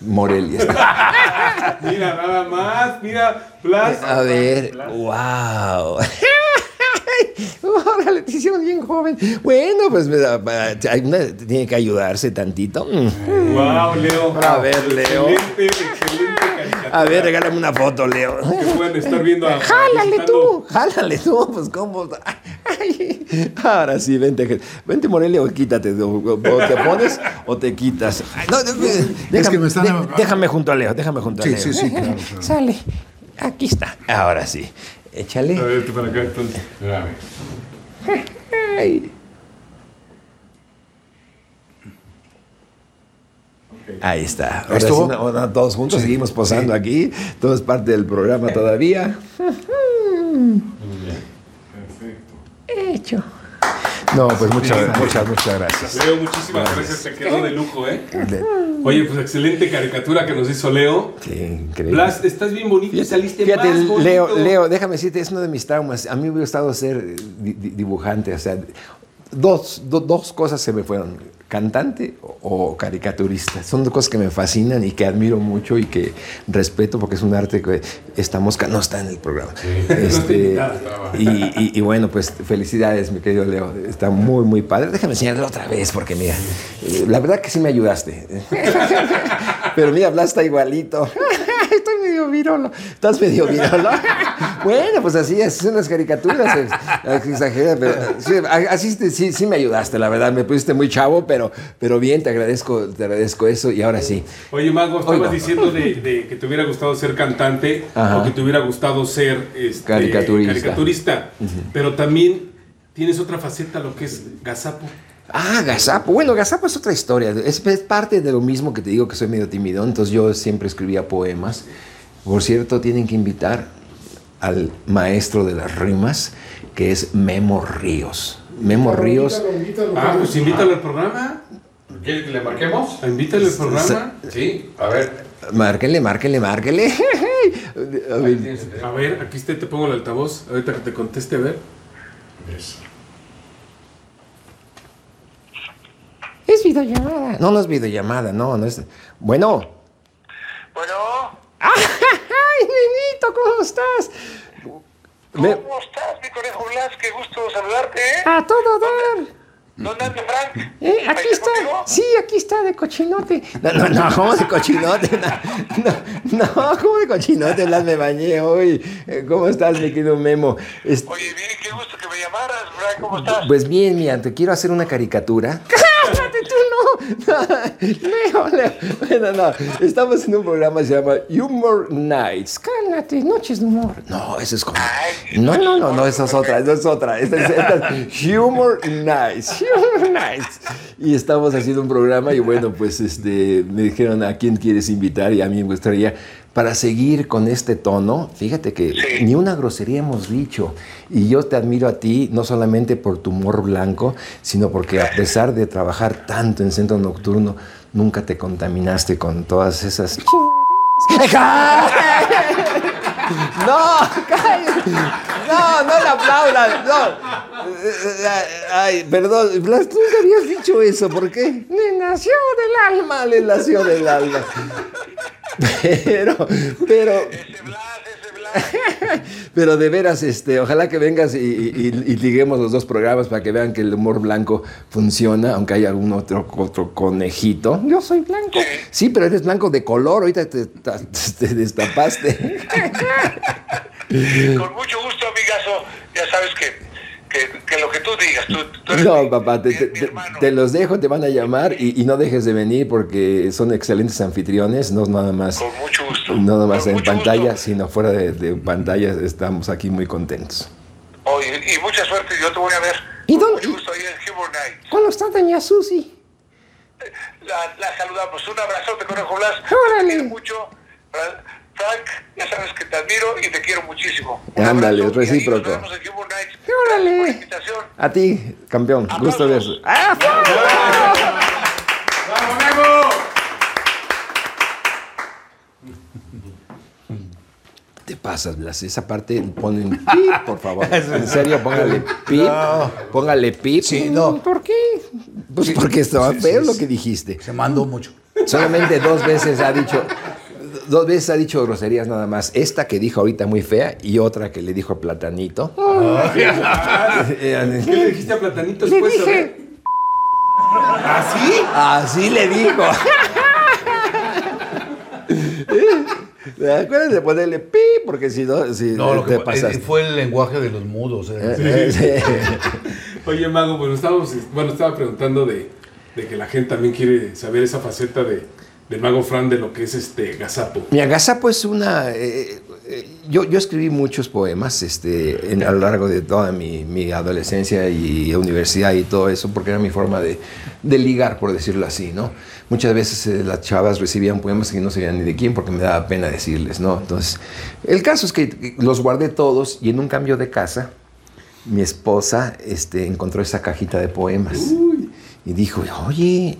Morelia. Mira, nada más, mira, Blas. A ver, wow. Órale, te hicieron bien joven. Bueno, pues tiene que ayudarse tantito. Mm. Wow, Leo. A ver, Leo. Excelente, excelente caricatura. A ver, regálame una foto, Leo. Que puedan estar viendo a. Jálale tú, jálale tú, pues cómo. Ay, ahora sí, vente, vente Morelia o quítate, o, te pones o te quitas. Ay, no, déjame, que me están- de- déjame junto a Leo, déjame junto a Sí, Leo. sí, sí, claro, claro. Sale, aquí está, ahora sí, échale. A ver, tú para acá, entonces. Ay. Ahí está. Ahora sí, estuvo? no, ahora todos juntos seguimos posando aquí. Todo es parte del programa todavía. Hecho. No, pues muchas, muchas, muchas gracias. Leo, muchísimas gracias, te quedó de lujo, ¿eh? Oye, pues excelente caricatura que nos hizo Leo. Sí, increíble. Blas, estás bien bonito y saliste Fíjate, más bonito. Leo, Leo, déjame decirte, es uno de mis traumas. A mí me hubiera gustado ser di- di- dibujante. O sea, dos, do- dos cosas se me fueron. Cantante o, caricaturista. Son dos cosas que me fascinan y que admiro mucho y que respeto porque es un arte que esta mosca no está en el programa. Este, y, y- y bueno, pues felicidades, mi querido Leo. Está muy, muy padre. Déjame enseñarlo otra vez porque mira, la verdad que sí me ayudaste. Pero mira, Blas está igualito. Medio virolo. Estás medio virolo. Bueno, pues así es, son las caricaturas. pero sí, así sí, sí me ayudaste, la verdad. Me pusiste muy chavo, pero, pero bien, te agradezco, te agradezco eso. Y ahora sí. Oye, Mago, estabas Oiga. diciendo de, de que te hubiera gustado ser cantante Ajá. o que te hubiera gustado ser este, Caricaturista. caricaturista. Pero también tienes otra faceta, lo que es gazapo. Ah, Gazapo. Bueno, Gazapo es otra historia. Es, es parte de lo mismo que te digo que soy medio tímido. Entonces yo siempre escribía poemas. Por cierto, tienen que invitar al maestro de las rimas, que es Memo Ríos. Memo Ríos. Ah, pues invítalo al programa. ¿Quiere que le marquemos? Invítale al programa. Sí, a ver. Márquenle, márquenle, márquenle. A ver, A ver, aquí está, te pongo el altavoz. Ahorita que te conteste, a ver. Es videollamada. No, no es videollamada, no, no es. Bueno. Bueno, ¡Ay, nenito! ¿Cómo estás? ¿cómo estás, mi conejo Blas? Qué gusto saludarte, ¿eh? A todo dar. ¿Dónde anda Frank? Eh, ¿Ahí aquí está. contigo? Sí, aquí está de cochinote. No, no, no, ¿cómo de cochinote? No, no, no, ¿cómo de cochinote? Blas, me bañé hoy. ¿Cómo estás, mi querido Memo? Oye, bien, qué gusto que me llamaras, Frank. ¿Cómo estás? Pues bien, mira, te quiero hacer una caricatura. ¡Cállate! Leo, Leo. Bueno, no. Estamos en un programa que se llama Humor Nights. Cálmate, noches de humor. No, eso es como. No, no, no, no, esa es otra, esa es otra. Esta es, esta es Humor Nights. Humor Nights. Y estamos haciendo un programa y bueno, pues este, me dijeron a quién quieres invitar y a mí me gustaría para seguir con este tono, fíjate que Sí. ni una grosería hemos dicho. Y yo te admiro a ti, no solamente por tu humor blanco, sino porque a pesar de trabajar tanto en centro nocturno, nunca te contaminaste con todas esas. No, cállate. no, no le aplaudan, no. Ay, perdón, Blas, tú nunca habías dicho eso, ¿por qué? Le nació del alma, le nació del alma. Pero, pero, pero de veras, este, ojalá que vengas y, liguemos los dos programas para que vean que el humor blanco funciona, aunque hay algún otro, otro conejito. Yo soy blanco. Sí, pero eres blanco de color, ahorita te destapaste. Con mucho gusto, amigazo. Ya sabes que, que, que lo que tú digas, tú, tú eres No, mi- papá, te, te- te- los dejo, te van a llamar y, y no dejes de venir porque son excelentes anfitriones, no nada más, Con mucho gusto. no nada más Con en pantalla, gusto. sino fuera de, de pantalla, estamos aquí muy contentos. Oh, y, y mucha suerte, yo te voy a ver. ¿Y Con dónde- mucho gusto ahí en Night. ¿Cómo está doña Susi? La, la saludamos. Un abrazote, Conejo Blas. Órale. Te mucho. Frank, ya sabes que te admiro y te quiero muchísimo. Ándale, recíproco. Nos vemos en. Órale. Gracias por la invitación. A ti, campeón, gusto de eso. ¡Bravo, Memo! Te pasas, Blas, esa parte ponen pip, por favor. En serio, póngale pip, póngale pip. Sí, no. ¿Por qué? Pues porque estaba feo lo que dijiste. Se mandó mucho. Solamente dos veces ha dicho, dos veces ha dicho groserías nada más. Esta que dijo ahorita muy fea y otra que le dijo a Platanito. ¿Qué le dijiste a Platanito después? a ver? ¿Ah, Así le dijo. Acuérdate de ponerle pi, porque si no, si No, lo te que pasaste. fue el lenguaje de los mudos. eh. Eh, eh, Oye, Mago, bueno, estábamos, bueno, estaba preguntando de, de que la gente también quiere saber esa faceta de, del Mago Fran de lo que es este gazapo. Mi agazapo es una. eh, eh, yo, yo escribí muchos poemas este, en- a lo largo de toda mi, mi adolescencia y universidad y todo eso, porque era mi forma de, de ligar, por decirlo así, ¿no? Muchas veces eh, las chavas recibían poemas que no sabían ni de quién porque me daba pena decirles, ¿no? Entonces, el caso es que los guardé todos y en un cambio de casa, mi esposa este, encontró esa cajita de poemas y dijo, oye,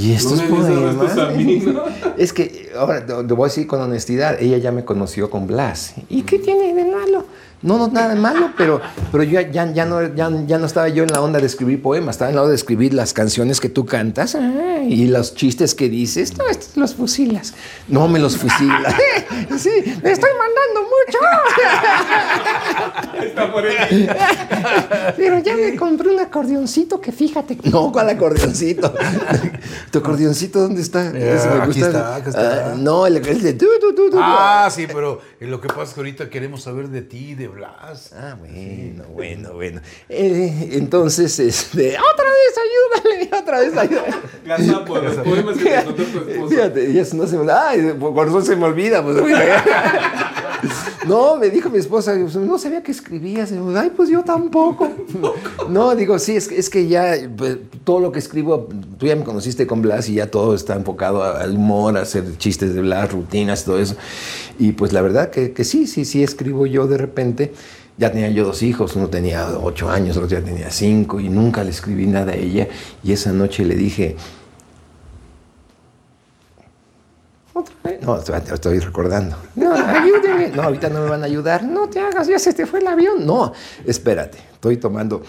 ¿y estos dices poemas? a mí, ¿no? Es que, ahora te voy a decir con honestidad, ella ya me conoció con Blas. ¿Y qué tiene de malo? No, no, nada de malo, pero, pero yo ya, ya, no, ya, ya no estaba yo en la onda de escribir poemas, estaba en la onda de escribir las canciones que tú cantas ah, y los chistes que dices, no, estos los fusilas. No me los fusila. sí, me estoy mandando mucho. Por ahí. Pero ya me compré un acordeoncito que fíjate. No, ¿cuál acordeoncito? ¿Tu acordeoncito dónde está? Eh, Ese me aquí gusta. está, aquí está. Ah, no, el, el de tu, tu, tu, tu. Ah, sí, pero lo que pasa es que ahorita queremos saber de ti, de Blas. Ah, bueno, bueno, bueno. Eh, entonces, este, otra vez ayúdale, otra vez ayúdale. Gazapo, los poemas que te contó tu esposa. Fíjate, ya se- no se me, ay, por por eso se me olvida. Pues, no, me dijo mi esposa, no sabía que escribías. Digo, Ay, pues yo tampoco. No, digo, sí, es, que- es que ya pues, todo lo que escribo, tú ya me conociste con Blas y ya todo está enfocado al humor, a hacer chistes de Blas, rutinas, todo eso. Y pues la verdad que sí, sí, sí escribo yo de repente. Ya tenía yo dos hijos, uno tenía ocho años, otro ya tenía cinco y nunca le escribí nada a ella. Y esa noche le dije, ¿Otra vez? No, estoy, recordando. No, ayúdenme. No, ahorita no me van a ayudar. No te hagas, ya se te fue el avión. No, espérate, estoy tomando.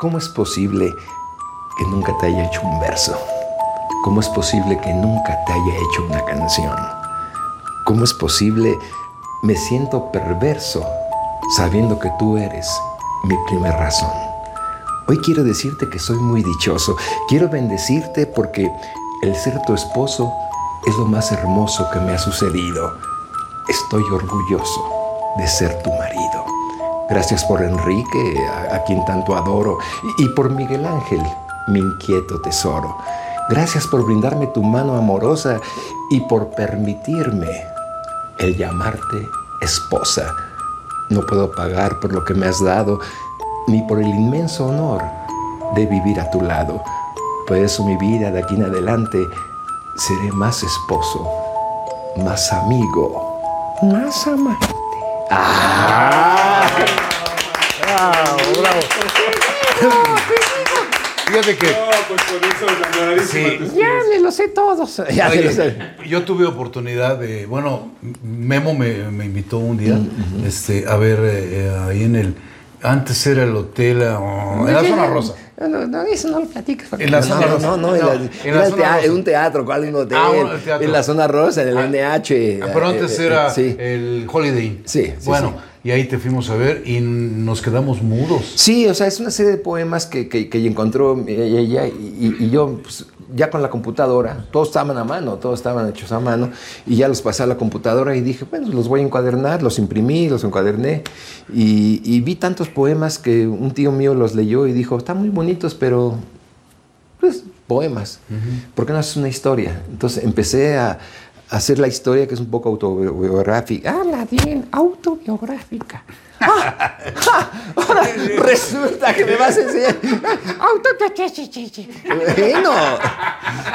¿Cómo es posible que nunca te haya hecho un verso? ¿Cómo es posible que nunca te haya hecho una canción? ¿Cómo es posible? Me siento perverso sabiendo que tú eres mi primer razón. Hoy quiero decirte que soy muy dichoso. Quiero bendecirte porque el ser tu esposo es lo más hermoso que me ha sucedido. Estoy orgulloso de ser tu marido. Gracias por Enrique, a, quien tanto adoro, y por Miguel Ángel, mi inquieto tesoro. Gracias por brindarme tu mano amorosa y por permitirme el llamarte esposa. No puedo pagar por lo que me has dado, ni por el inmenso honor de vivir a tu lado. Por eso mi vida de aquí en adelante seré más esposo, más amigo, más amante. Fíjate que No, pues con eso ganadísima Sí. Ya me lo sé todos. Ya me lo sé. Oye, yo tuve oportunidad de, bueno, Memo me, me invitó un día este, a ver eh, ahí en el, antes era el hotel, ah, en la zona rosa. No, eso no lo porque- En la no, zona no, rosa. No, en el un teatro, ¿cuál un hotel? Ah, un teatro. En la zona rosa, en el Ah. NH. Ah, Pero antes eh, eh, era Sí. el Holiday. Sí, sí, Bueno, sí. y ahí te fuimos a ver y nos quedamos mudos. Sí, o sea, es una serie de poemas que, que, que encontró ella y, y- y yo, pues, ya con la computadora, todos estaban a mano, todos estaban hechos a mano, y ya los pasé a la computadora y dije, bueno, los voy a encuadernar, los imprimí, los encuaderné, y, y vi tantos poemas que un tío mío los leyó y dijo, están muy bonitos, pero, pues, poemas, ¿por qué no haces una historia? Entonces empecé a hacer la historia que es un poco autobiográfica. Habla bien, autobiográfica. ¡Ah! ¡Ah! Ahora resulta que me vas a enseñar. Bueno,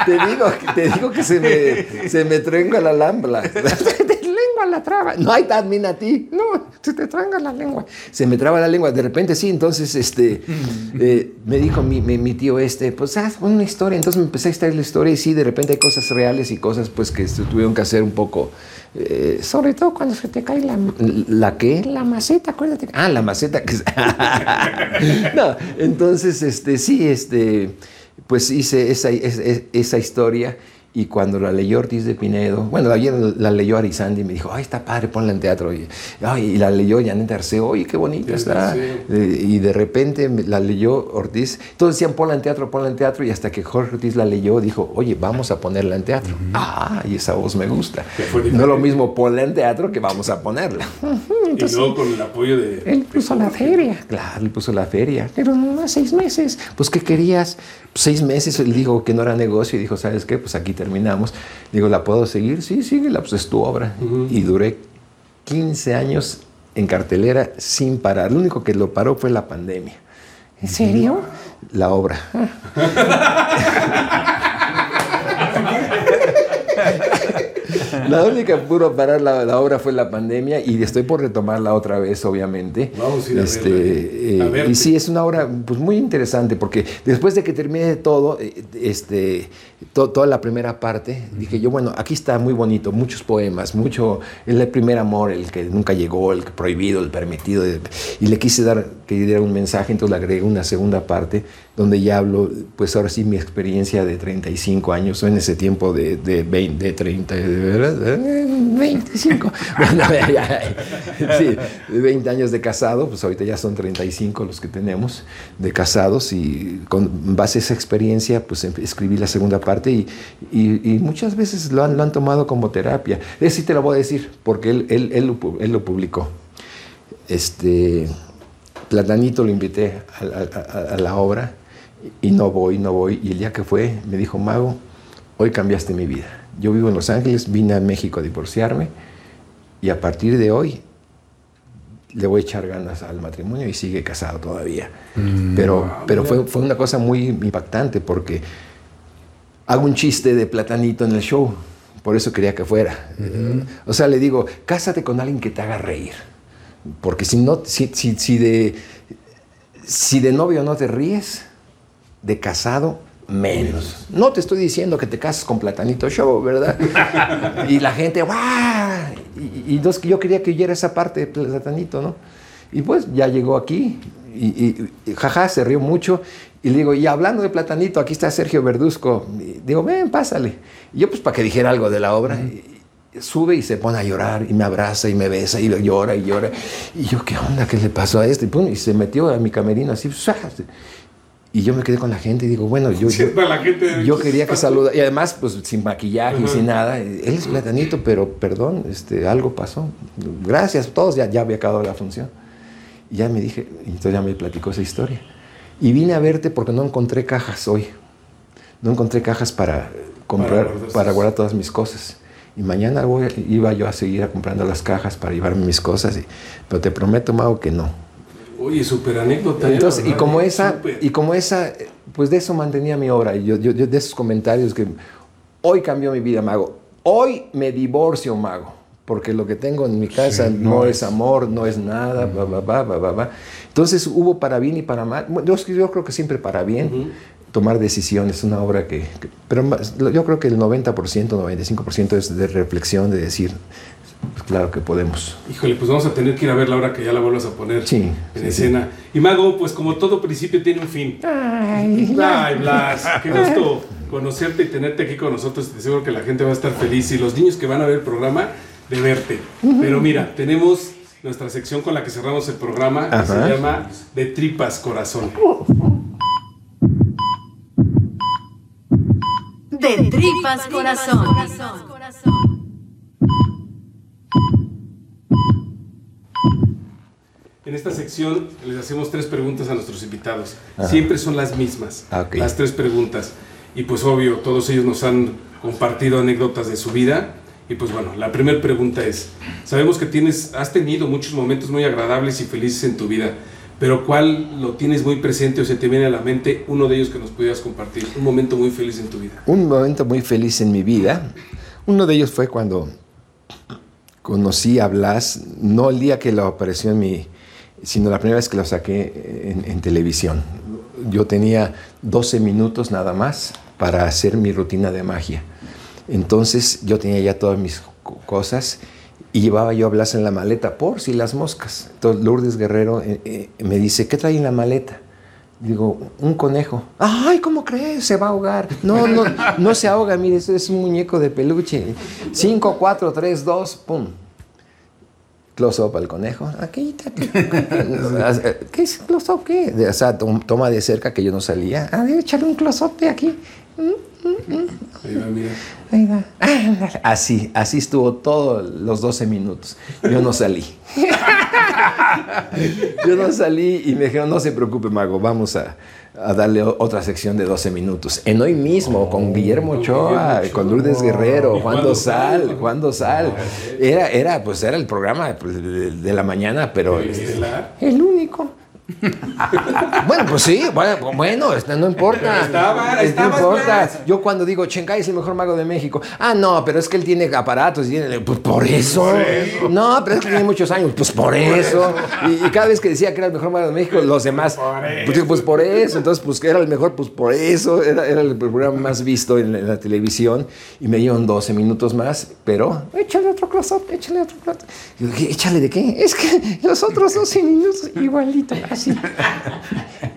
te digo, te digo que se me, se me la lambla. lengua la traba. No hay también a ti. No, se te tranga la lengua. Se me traba la lengua. De repente sí, entonces este, eh, me dijo mi, mi- mi tío este, pues haz una historia. Entonces me empecé a extraer la historia y sí, de repente hay cosas reales y cosas pues que se tuvieron que hacer un poco. eh, sobre todo cuando se te cae la... ¿La qué? La maceta, acuérdate. Ah, la maceta. que- no, entonces este, sí, este, pues hice esa, es- es- esa historia. Y cuando la leyó Ortiz de Pinedo, bueno, ayer la leyó Arizandi y me dijo, ay, está padre, ponla en teatro. Y, ay, y la leyó Janet Arceo, oye, qué bonita está. Y de repente la leyó Ortiz. Todos decían, ponla en teatro, ponla en teatro. Y hasta que Jorge Ortiz la leyó, dijo, oye, vamos a ponerla en teatro. Ah, y esa voz me gusta. No lo mismo ponla en teatro que vamos a ponerla. Y luego con el apoyo de. Él puso la feria. Claro, él puso la feria. Pero nomás seis meses. Pues, ¿qué querías? Pues, seis meses. Él dijo que no era negocio y dijo, ¿sabes qué? Pues aquí terminamos. Digo, ¿la puedo seguir? Sí, síguela, pues es tu obra. Y duré 15 años en cartelera sin parar. Lo único que lo paró fue la pandemia. ¿En serio? La obra. La única que pudo parar la, la obra fue la pandemia y estoy por retomarla otra vez, obviamente. Vamos a ir a Este, verla, eh, a verte. y sí, es una obra pues, muy interesante porque después de que termine todo, eh, este, to- toda la primera parte, dije yo, bueno, aquí está muy bonito, muchos poemas, mucho, el primer amor, el que nunca llegó, el prohibido, el permitido, y le quise dar que diera un mensaje, entonces le agregué una segunda parte donde ya hablo, pues ahora sí, mi experiencia de 35 años, o en ese tiempo de, de 20, de 30, de verdad, Eh, 25. Bueno, ya, ya, sí, de 20 años de casado, pues ahorita ya son 35 los que tenemos de casados y con base a esa experiencia, pues em- escribí la segunda parte y, y- y muchas veces lo han, lo han tomado como terapia. Es sí te lo voy a decir, porque él, él, él, lo, él lo publicó. Este, Platanito lo invité a, a- a- a la obra y no voy, no voy. Y el día que fue, me dijo, Mago, hoy cambiaste mi vida. Yo vivo en Los Ángeles, vine a México a divorciarme y a partir de hoy le voy a echar ganas al matrimonio y sigue casado todavía. pero pero fue, fue una cosa muy impactante porque hago un chiste de Platanito en el show. Por eso quería que fuera. O sea, le digo, cásate con alguien que te haga reír. Porque si, no, si, si, si de, si de novio no te ríes, de casado menos. No te estoy diciendo que te cases con Platanito Show, ¿verdad? y la gente, ¡guau! Y, y entonces yo quería que oyera esa parte de Platanito, ¿no? Y pues ya llegó aquí y, y- y jaja, se rió mucho. Y le digo, y hablando de Platanito, aquí está Sergio Verduzco. Y digo, ven, pásale. Y yo pues para que dijera algo de la obra. y- sube y se pone a llorar y me abraza y me besa y llora y llora. Y yo, ¿qué onda? ¿Qué le pasó a este? Y, pum, y se metió a mi camerino así. Y yo me quedé con la gente y digo, bueno, yo, yo, Sienta la gente. yo quería que saludara. Y además, pues sin maquillaje y sin nada. Él es platanito, pero perdón, este, algo pasó. Gracias a todos, ya, ya había acabado la función. Y ya me dije, y entonces ya me platicó esa historia. Y vine a verte porque no encontré cajas hoy. No encontré cajas para comprar, guardar para guardar todas mis cosas. Y mañana voy- iba yo a seguir a comprando las cajas para llevarme mis cosas. y- pero te prometo, Mago, que no. Oye, súper anécdota. ¿eh? Entonces, y como esa, y como esa, pues de eso mantenía mi obra. Y yo, yo- yo de esos comentarios que hoy cambió mi vida, Mago. Hoy me divorcio, Mago. Porque lo que tengo en mi casa no, es amor, no es nada, ba, ba, ba, ba, ba, ba. Entonces hubo para bien y para mal. Yo, yo creo que siempre para bien tomar decisiones, una obra que... que- pero yo creo que el 90%, 95% es de reflexión, de decir, pues claro que podemos. Híjole, pues vamos a tener que ir a ver la hora que ya la vuelvas a poner Sí, en sí, escena. Y Mago, pues como todo principio tiene un fin. Ay, Ay, Blas, qué gusto conocerte y tenerte aquí con nosotros. Te seguro que la gente va a estar feliz y los niños que van a ver el programa de verte. Pero mira, tenemos nuestra sección con la que cerramos el programa que se llama De Tripas Corazón. De tripas corazón. En esta sección les hacemos tres preguntas a nuestros invitados. Siempre son las mismas, las tres preguntas. Y pues obvio, todos ellos nos han compartido anécdotas de su vida. Y pues bueno, la primera pregunta es, sabemos que tienes, has tenido muchos momentos muy agradables y felices en tu vida, pero ¿cuál lo tienes muy presente o se te viene a la mente uno de ellos que nos pudieras compartir? Un momento muy feliz en tu vida. un momento muy feliz en mi vida. Uno de ellos fue cuando conocí a Blas, no el día que lo apareció en mi, sino la primera vez que lo saqué en, televisión. Yo tenía 12 minutos nada más para hacer mi rutina de magia. Entonces yo tenía ya todas mis co- cosas y llevaba yo a Blas en la maleta por si las moscas. Entonces Lourdes Guerrero eh, eh, me dice, ¿qué trae en la maleta? Digo, un conejo. Ay, ¿cómo crees? Se va a ahogar. No, no, no se ahoga, mire, es un muñeco de peluche. 5, 4, 3, 2, pum. Close up al conejo. Aquí está. ¿Qué es close up? ¿Qué? O sea, tom- toma de cerca que yo no salía. A ver, échale un close aquí. Ahí va, mira. Ahí va. Así, así estuvo todos los 12 minutos. Yo no salí. Yo no salí y me dijeron, no se preocupe, Mago, vamos a, a darle otra sección de 12 minutos. En hoy mismo, con Guillermo con Ochoa, Guillermo con Ochoa. Lourdes Guerrero, Juan Dosal. Juan Dosal. Era, era, pues era el programa pues, de, de la mañana, pero... El único. bueno, pues sí, bueno, bueno, este, no importa. Estaba- no importa. Yo cuando digo Chencay es el mejor mago de México, ah, no, pero es que él tiene aparatos y tiene. Pues por eso. No, pero es que tiene muchos años, pues por eso. Y, y cada vez que decía que era el mejor mago de México, los demás, pues, pues por eso. Entonces, pues que era el mejor, pues por eso. Era, era el programa más visto en, la- en la televisión y me dieron 12 minutos más, pero échale otro close-up, échale otro close Yo dije, ¿échale de qué? Es que los otros 12 minutos igualito, así.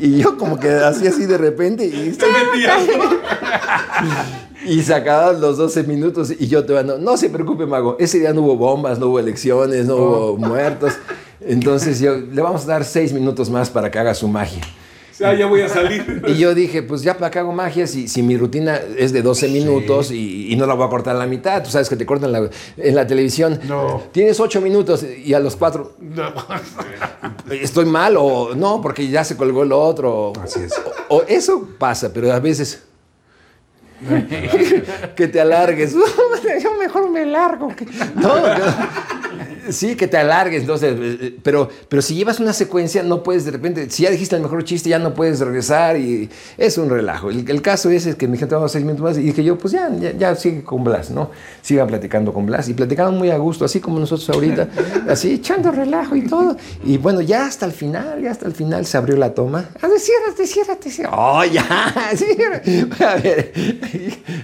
Y yo como que así así de repente y, y sacaban los 12 minutos y yo te no, no se preocupe, mago, ese día no hubo bombas, no hubo elecciones, no hubo muertos. Entonces yo le vamos a dar 6 minutos más para que haga su magia. Ah, ya voy a salir. Y yo dije, pues ya para qué hago magia si, si mi rutina es de 12 minutos y, y no la voy a cortar a la mitad. Tú sabes que te cortan la- en la televisión. No. Tienes 8 minutos y a los 4 estoy mal o no, porque ya se colgó el otro. Así es. O, o eso pasa, pero a veces... que te alargues. Yo mejor me largo. que- No, que- sí, que te alargues. Entonces, eh, pero, pero si llevas una secuencia, no puedes de repente, si ya dijiste el mejor chiste, ya no puedes regresar y es un relajo. El, el caso es, es que me dijeron, vamos seis minutos más y dije yo, pues ya, ya, ya sigue con Blas, ¿no? Sigan platicando con Blas y platicaban muy a gusto, así como nosotros ahorita, así echando relajo y todo. Y bueno, ya hasta el final, ya hasta el final se abrió la toma. A ver, ciérrate, ciérrate, ciérrate. Oh, ya, ciérrate. A ver,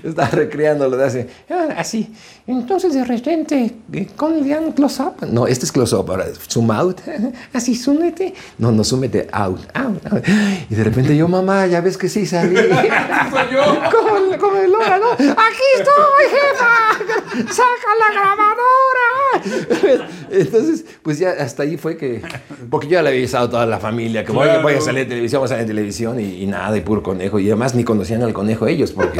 estaba recreándolo de hace, ah, así. Entonces de repente, eh, con el close up. No, este es close up, ahora zoom out. Así, súmete. No, no, súmete out, out, out. Y de repente yo, mamá, ya ves que sí salí. Soy yo. Como, el- como el Lora, ¿no? ¡Aquí estoy, jefa! ¡Saca la grabadora! Entonces, pues ya hasta ahí fue que... Porque yo ya le había avisado a toda la familia que voy, Claro. voy a salir en televisión, voy a salir en televisión y, y nada, y puro conejo. Y además ni conocían al conejo ellos, porque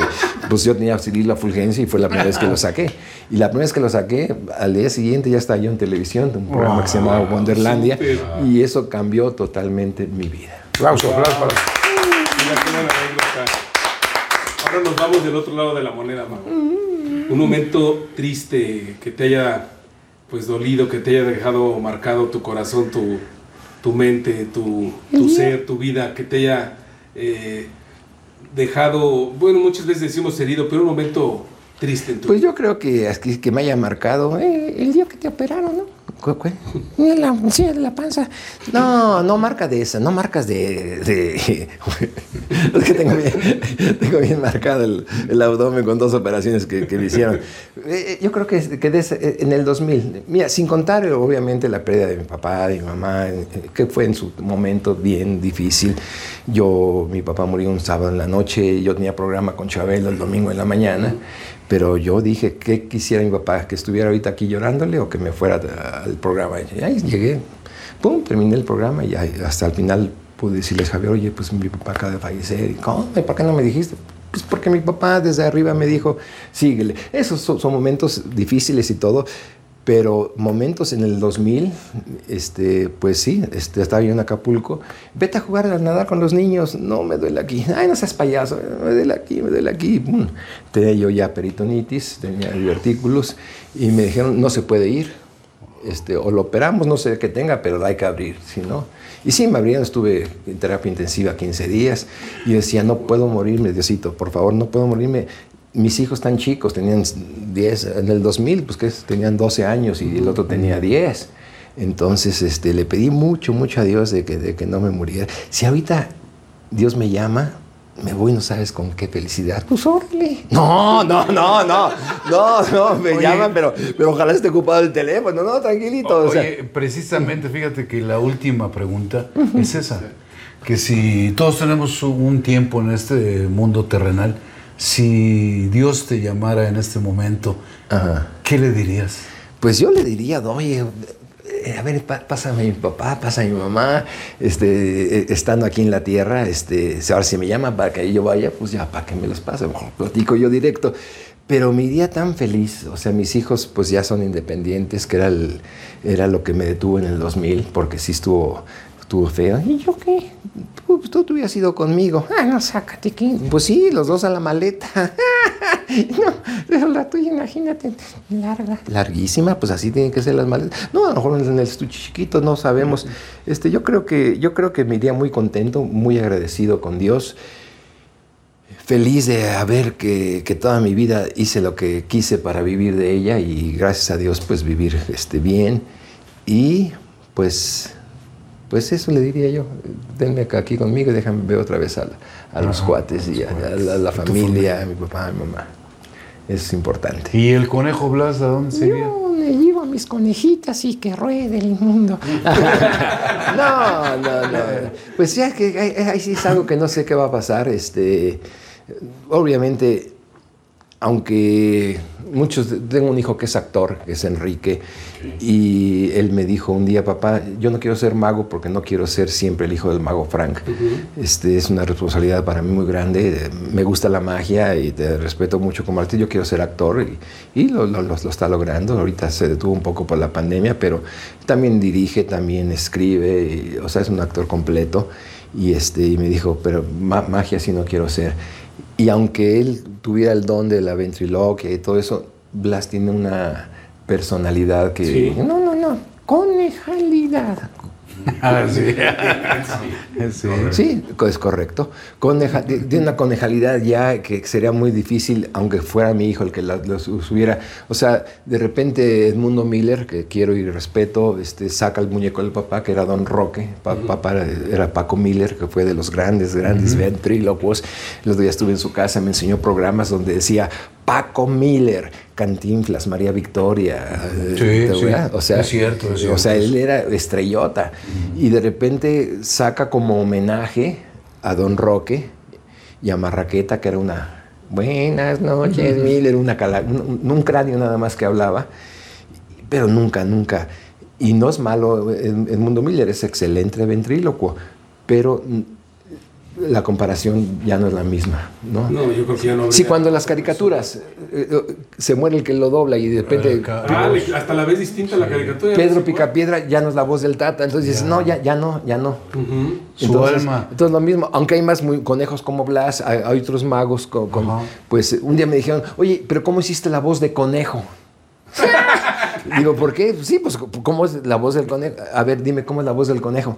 pues yo tenía la Fulgencia y fue la primera vez que lo saqué. Y la primera vez que lo saqué, al día siguiente ya estaba yo en televisión, en un programa que se llamaba Wonderlandia, y eso cambió totalmente mi vida. Aplauso, aplauso para. Mira qué buena anécdota. Ahora nos vamos del otro lado de la moneda, Mago. Un momento triste que te haya pues dolido, que te haya dejado marcado tu corazón, tu, tu mente, tu, tu ser, tu vida, que te haya eh, dejado, bueno, muchas veces decimos herido, pero un momento triste en tu Pues yo creo que, que, que me haya marcado eh, el día que te operaron, ¿no? ¿Cu- cu- en La, sí, la panza. No, no marca de esa, no marcas de... de- es que tengo bien, tengo bien marcado el, el abdomen con dos operaciones que, que me hicieron. Eh, yo creo que, que eh, en el 2000, mira, sin contar obviamente la pérdida de mi papá, de mi mamá, eh, que fue en su momento bien difícil. Yo, mi papá murió un sábado en la noche, yo tenía programa con Chabelo el domingo en la mañana. Pero yo dije, ¿qué quisiera mi papá? ¿Que estuviera ahorita aquí llorándole o que me fuera al programa? Y ahí llegué, pum, terminé el programa y hasta el final pude decirles, Javier, oye, pues mi papá acaba de fallecer. ¿Y cómo? ¿Y por qué no me dijiste? Pues porque mi papá desde arriba me dijo, síguele. Esos son momentos difíciles y todo, pero momentos en el 2000, este, pues sí, este, estaba yo en Acapulco, vete a jugar a nadar con los niños, no, me duele aquí, ay, no seas payaso, me duele aquí, me duele aquí. Pum. Tenía yo ya peritonitis, tenía divertículos y me dijeron, no se puede ir, este, o lo operamos, no sé qué tenga, pero hay que abrir, si no. Y sí, me abrieron, estuve en terapia intensiva 15 días y decía, no puedo morirme, Diosito, por favor, no puedo morirme. Mis hijos tan chicos, tenían 10, en el 2000, pues que tenían 12 años y el otro tenía 10. Entonces este, le pedí mucho, mucho a Dios de que, de que no me muriera. Si ahorita Dios me llama, me voy, no sabes con qué felicidad. Pues órale. No, no, no, no, no, no, me Oye. llaman, pero, pero ojalá esté ocupado el teléfono, no, tranquilito. o sea. Oye, precisamente, fíjate que la última pregunta es esa. Que si todos tenemos un tiempo en este mundo terrenal, si Dios te llamara en este momento, Ajá. ¿qué le dirías? Pues yo le diría, oye, eh, a ver, pa- pásame a mi papá, pásame a mi mamá, este, eh, estando aquí en la tierra, este, ahora si me llaman para que yo vaya, pues ya, para que me los pase, Bueno, platico yo directo. Pero mi día tan feliz, o sea, mis hijos pues ya son independientes, que era, el- era lo que me detuvo en el 2000, porque sí estuvo, estuvo feo. ¿Y yo qué? Tú, tú, tú hubieras ido conmigo. Ah, no, sácate, ¿qué? Pues sí, los dos a la maleta. no, pero la tuya, imagínate, larga. Larguísima, pues así tienen que ser las maletas. No, a lo mejor en el estuche chiquito, no sabemos. Este, yo creo que, yo creo que me iría muy contento, muy agradecido con Dios. Feliz de haber que, que toda mi vida hice lo que quise para vivir de ella y gracias a Dios pues vivir este, bien. Y pues, pues eso le diría yo. Denme acá aquí conmigo y déjame ver otra vez a, la- a los cuates y a, a la, a la familia, a mi papá, a mi mamá. Eso es importante. ¿Y el conejo Blas a dónde se iría? Yo le llevo a mis conejitas y que ruede el mundo. no, no, no. Pues ya que ahí, ahí sí es algo que no sé qué va a pasar. Este, obviamente, aunque muchos, tengo un hijo que es actor, que es Enrique, y él me dijo un día, papá, yo no quiero ser mago porque no quiero ser siempre el hijo del mago Frank. este, es una responsabilidad para mí muy grande. Me gusta la magia y te respeto mucho como artista. Yo quiero ser actor y, y lo, lo- lo- lo está logrando. Ahorita se detuvo un poco por la pandemia, pero también dirige, también escribe, y, o sea, es un actor completo. Y, este, y me dijo, pero ma- magia sí no quiero ser. Y aunque él tuviera el don de la ventriloquia y todo eso, Blas tiene una personalidad que... Sí. No, no, no. Conejalidad. sí. Sí. Sí, es correcto. Coneja, de, de una conejalidad ya que sería muy difícil, aunque fuera mi hijo el que la- lo su- subiera. O sea, de repente Edmundo Miller, que quiero y respeto, este, saca el muñeco del papá, que era Don Roque. Pa- Papá era, era Paco Miller, que fue de los grandes, grandes ventrílocos. El otro día estuve en su casa, me enseñó programas donde decía Paco Miller, Cantinflas, María Victoria. Sí, eh. O sea, Es cierto, es O sea, cierto. él era estrellota. Y de repente saca como homenaje a Don Roque y a Marraqueta, que era una buenas noches, Miller, una cala- un, un cráneo nada más que hablaba, pero nunca, nunca. Y no es malo, el, el mundo Miller es excelente ventrílocuo, pero la comparación ya no es la misma, ¿no? No, yo creo que ya no. Sí, cuando las caricaturas eh, eh, se muere el que lo dobla y de repente Ah, le- hasta la vez distinta la caricatura. no Pedro cuál. Picapiedra ya no es la voz del Tata, entonces dices, no, ya, ya no, ya no. Ujú. Su entonces, alma. Entonces lo mismo, aunque hay más muy- conejos como Blas, hay, hay otros magos, con, pues un día me dijeron, oye, pero ¿cómo hiciste la voz de conejo? Digo, ¿por qué? Sí, pues ¿cómo es la voz del conejo? A ver, dime, ¿cómo es la voz del conejo?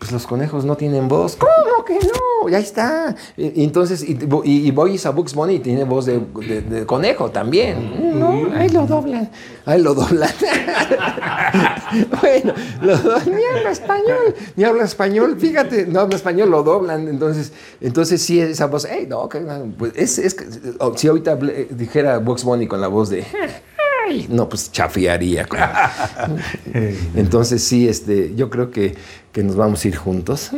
Pues los conejos no tienen voz. ¿Cómo que no? Ya está. Y, entonces, y, y, y voy a Bugs Bunny tiene voz de, conejo también. No, ahí lo doblan. Ahí lo doblan. bueno, ni habla español, ni habla español. Fíjate, no habla español, lo doblan. Entonces, entonces sí, esa voz, hey, no, que- pues es, es oh, si ahorita hablé- dijera Bugs Bunny con la voz de... "Ay", No, pues chafiaría. entonces sí, este, yo creo que, que nos vamos a ir juntos.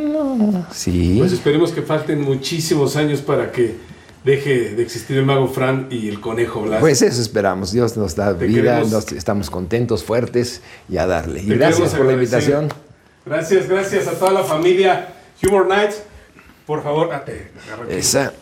Sí. Pues esperemos que falten muchísimos años para que deje de existir el mago Fran y el conejo Blas. Pues eso esperamos. Dios nos da Te vida, queremos- nos- estamos contentos, fuertes y a darle. Y gracias por la invitación. Gracias, gracias a toda la familia Humor Nights. Por favor, ah, te agarro aquí. Esa.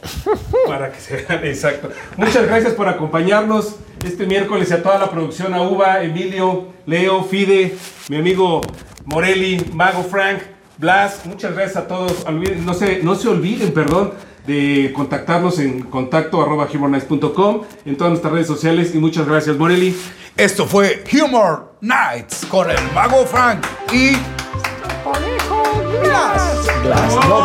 para que se vean, exacto. Muchas gracias por acompañarnos este miércoles y a toda la producción, a Uva, Emilio, Leo, Fide, mi amigo Morelli, Mago Frank, Blas, muchas gracias a todos. Olviden- no, se, no se olviden, perdón, de contactarnos en contacto arroba humornights.com en todas nuestras redes sociales y muchas gracias, Morelli. Esto fue Humor Nights con el mago Frank y Gracias. No,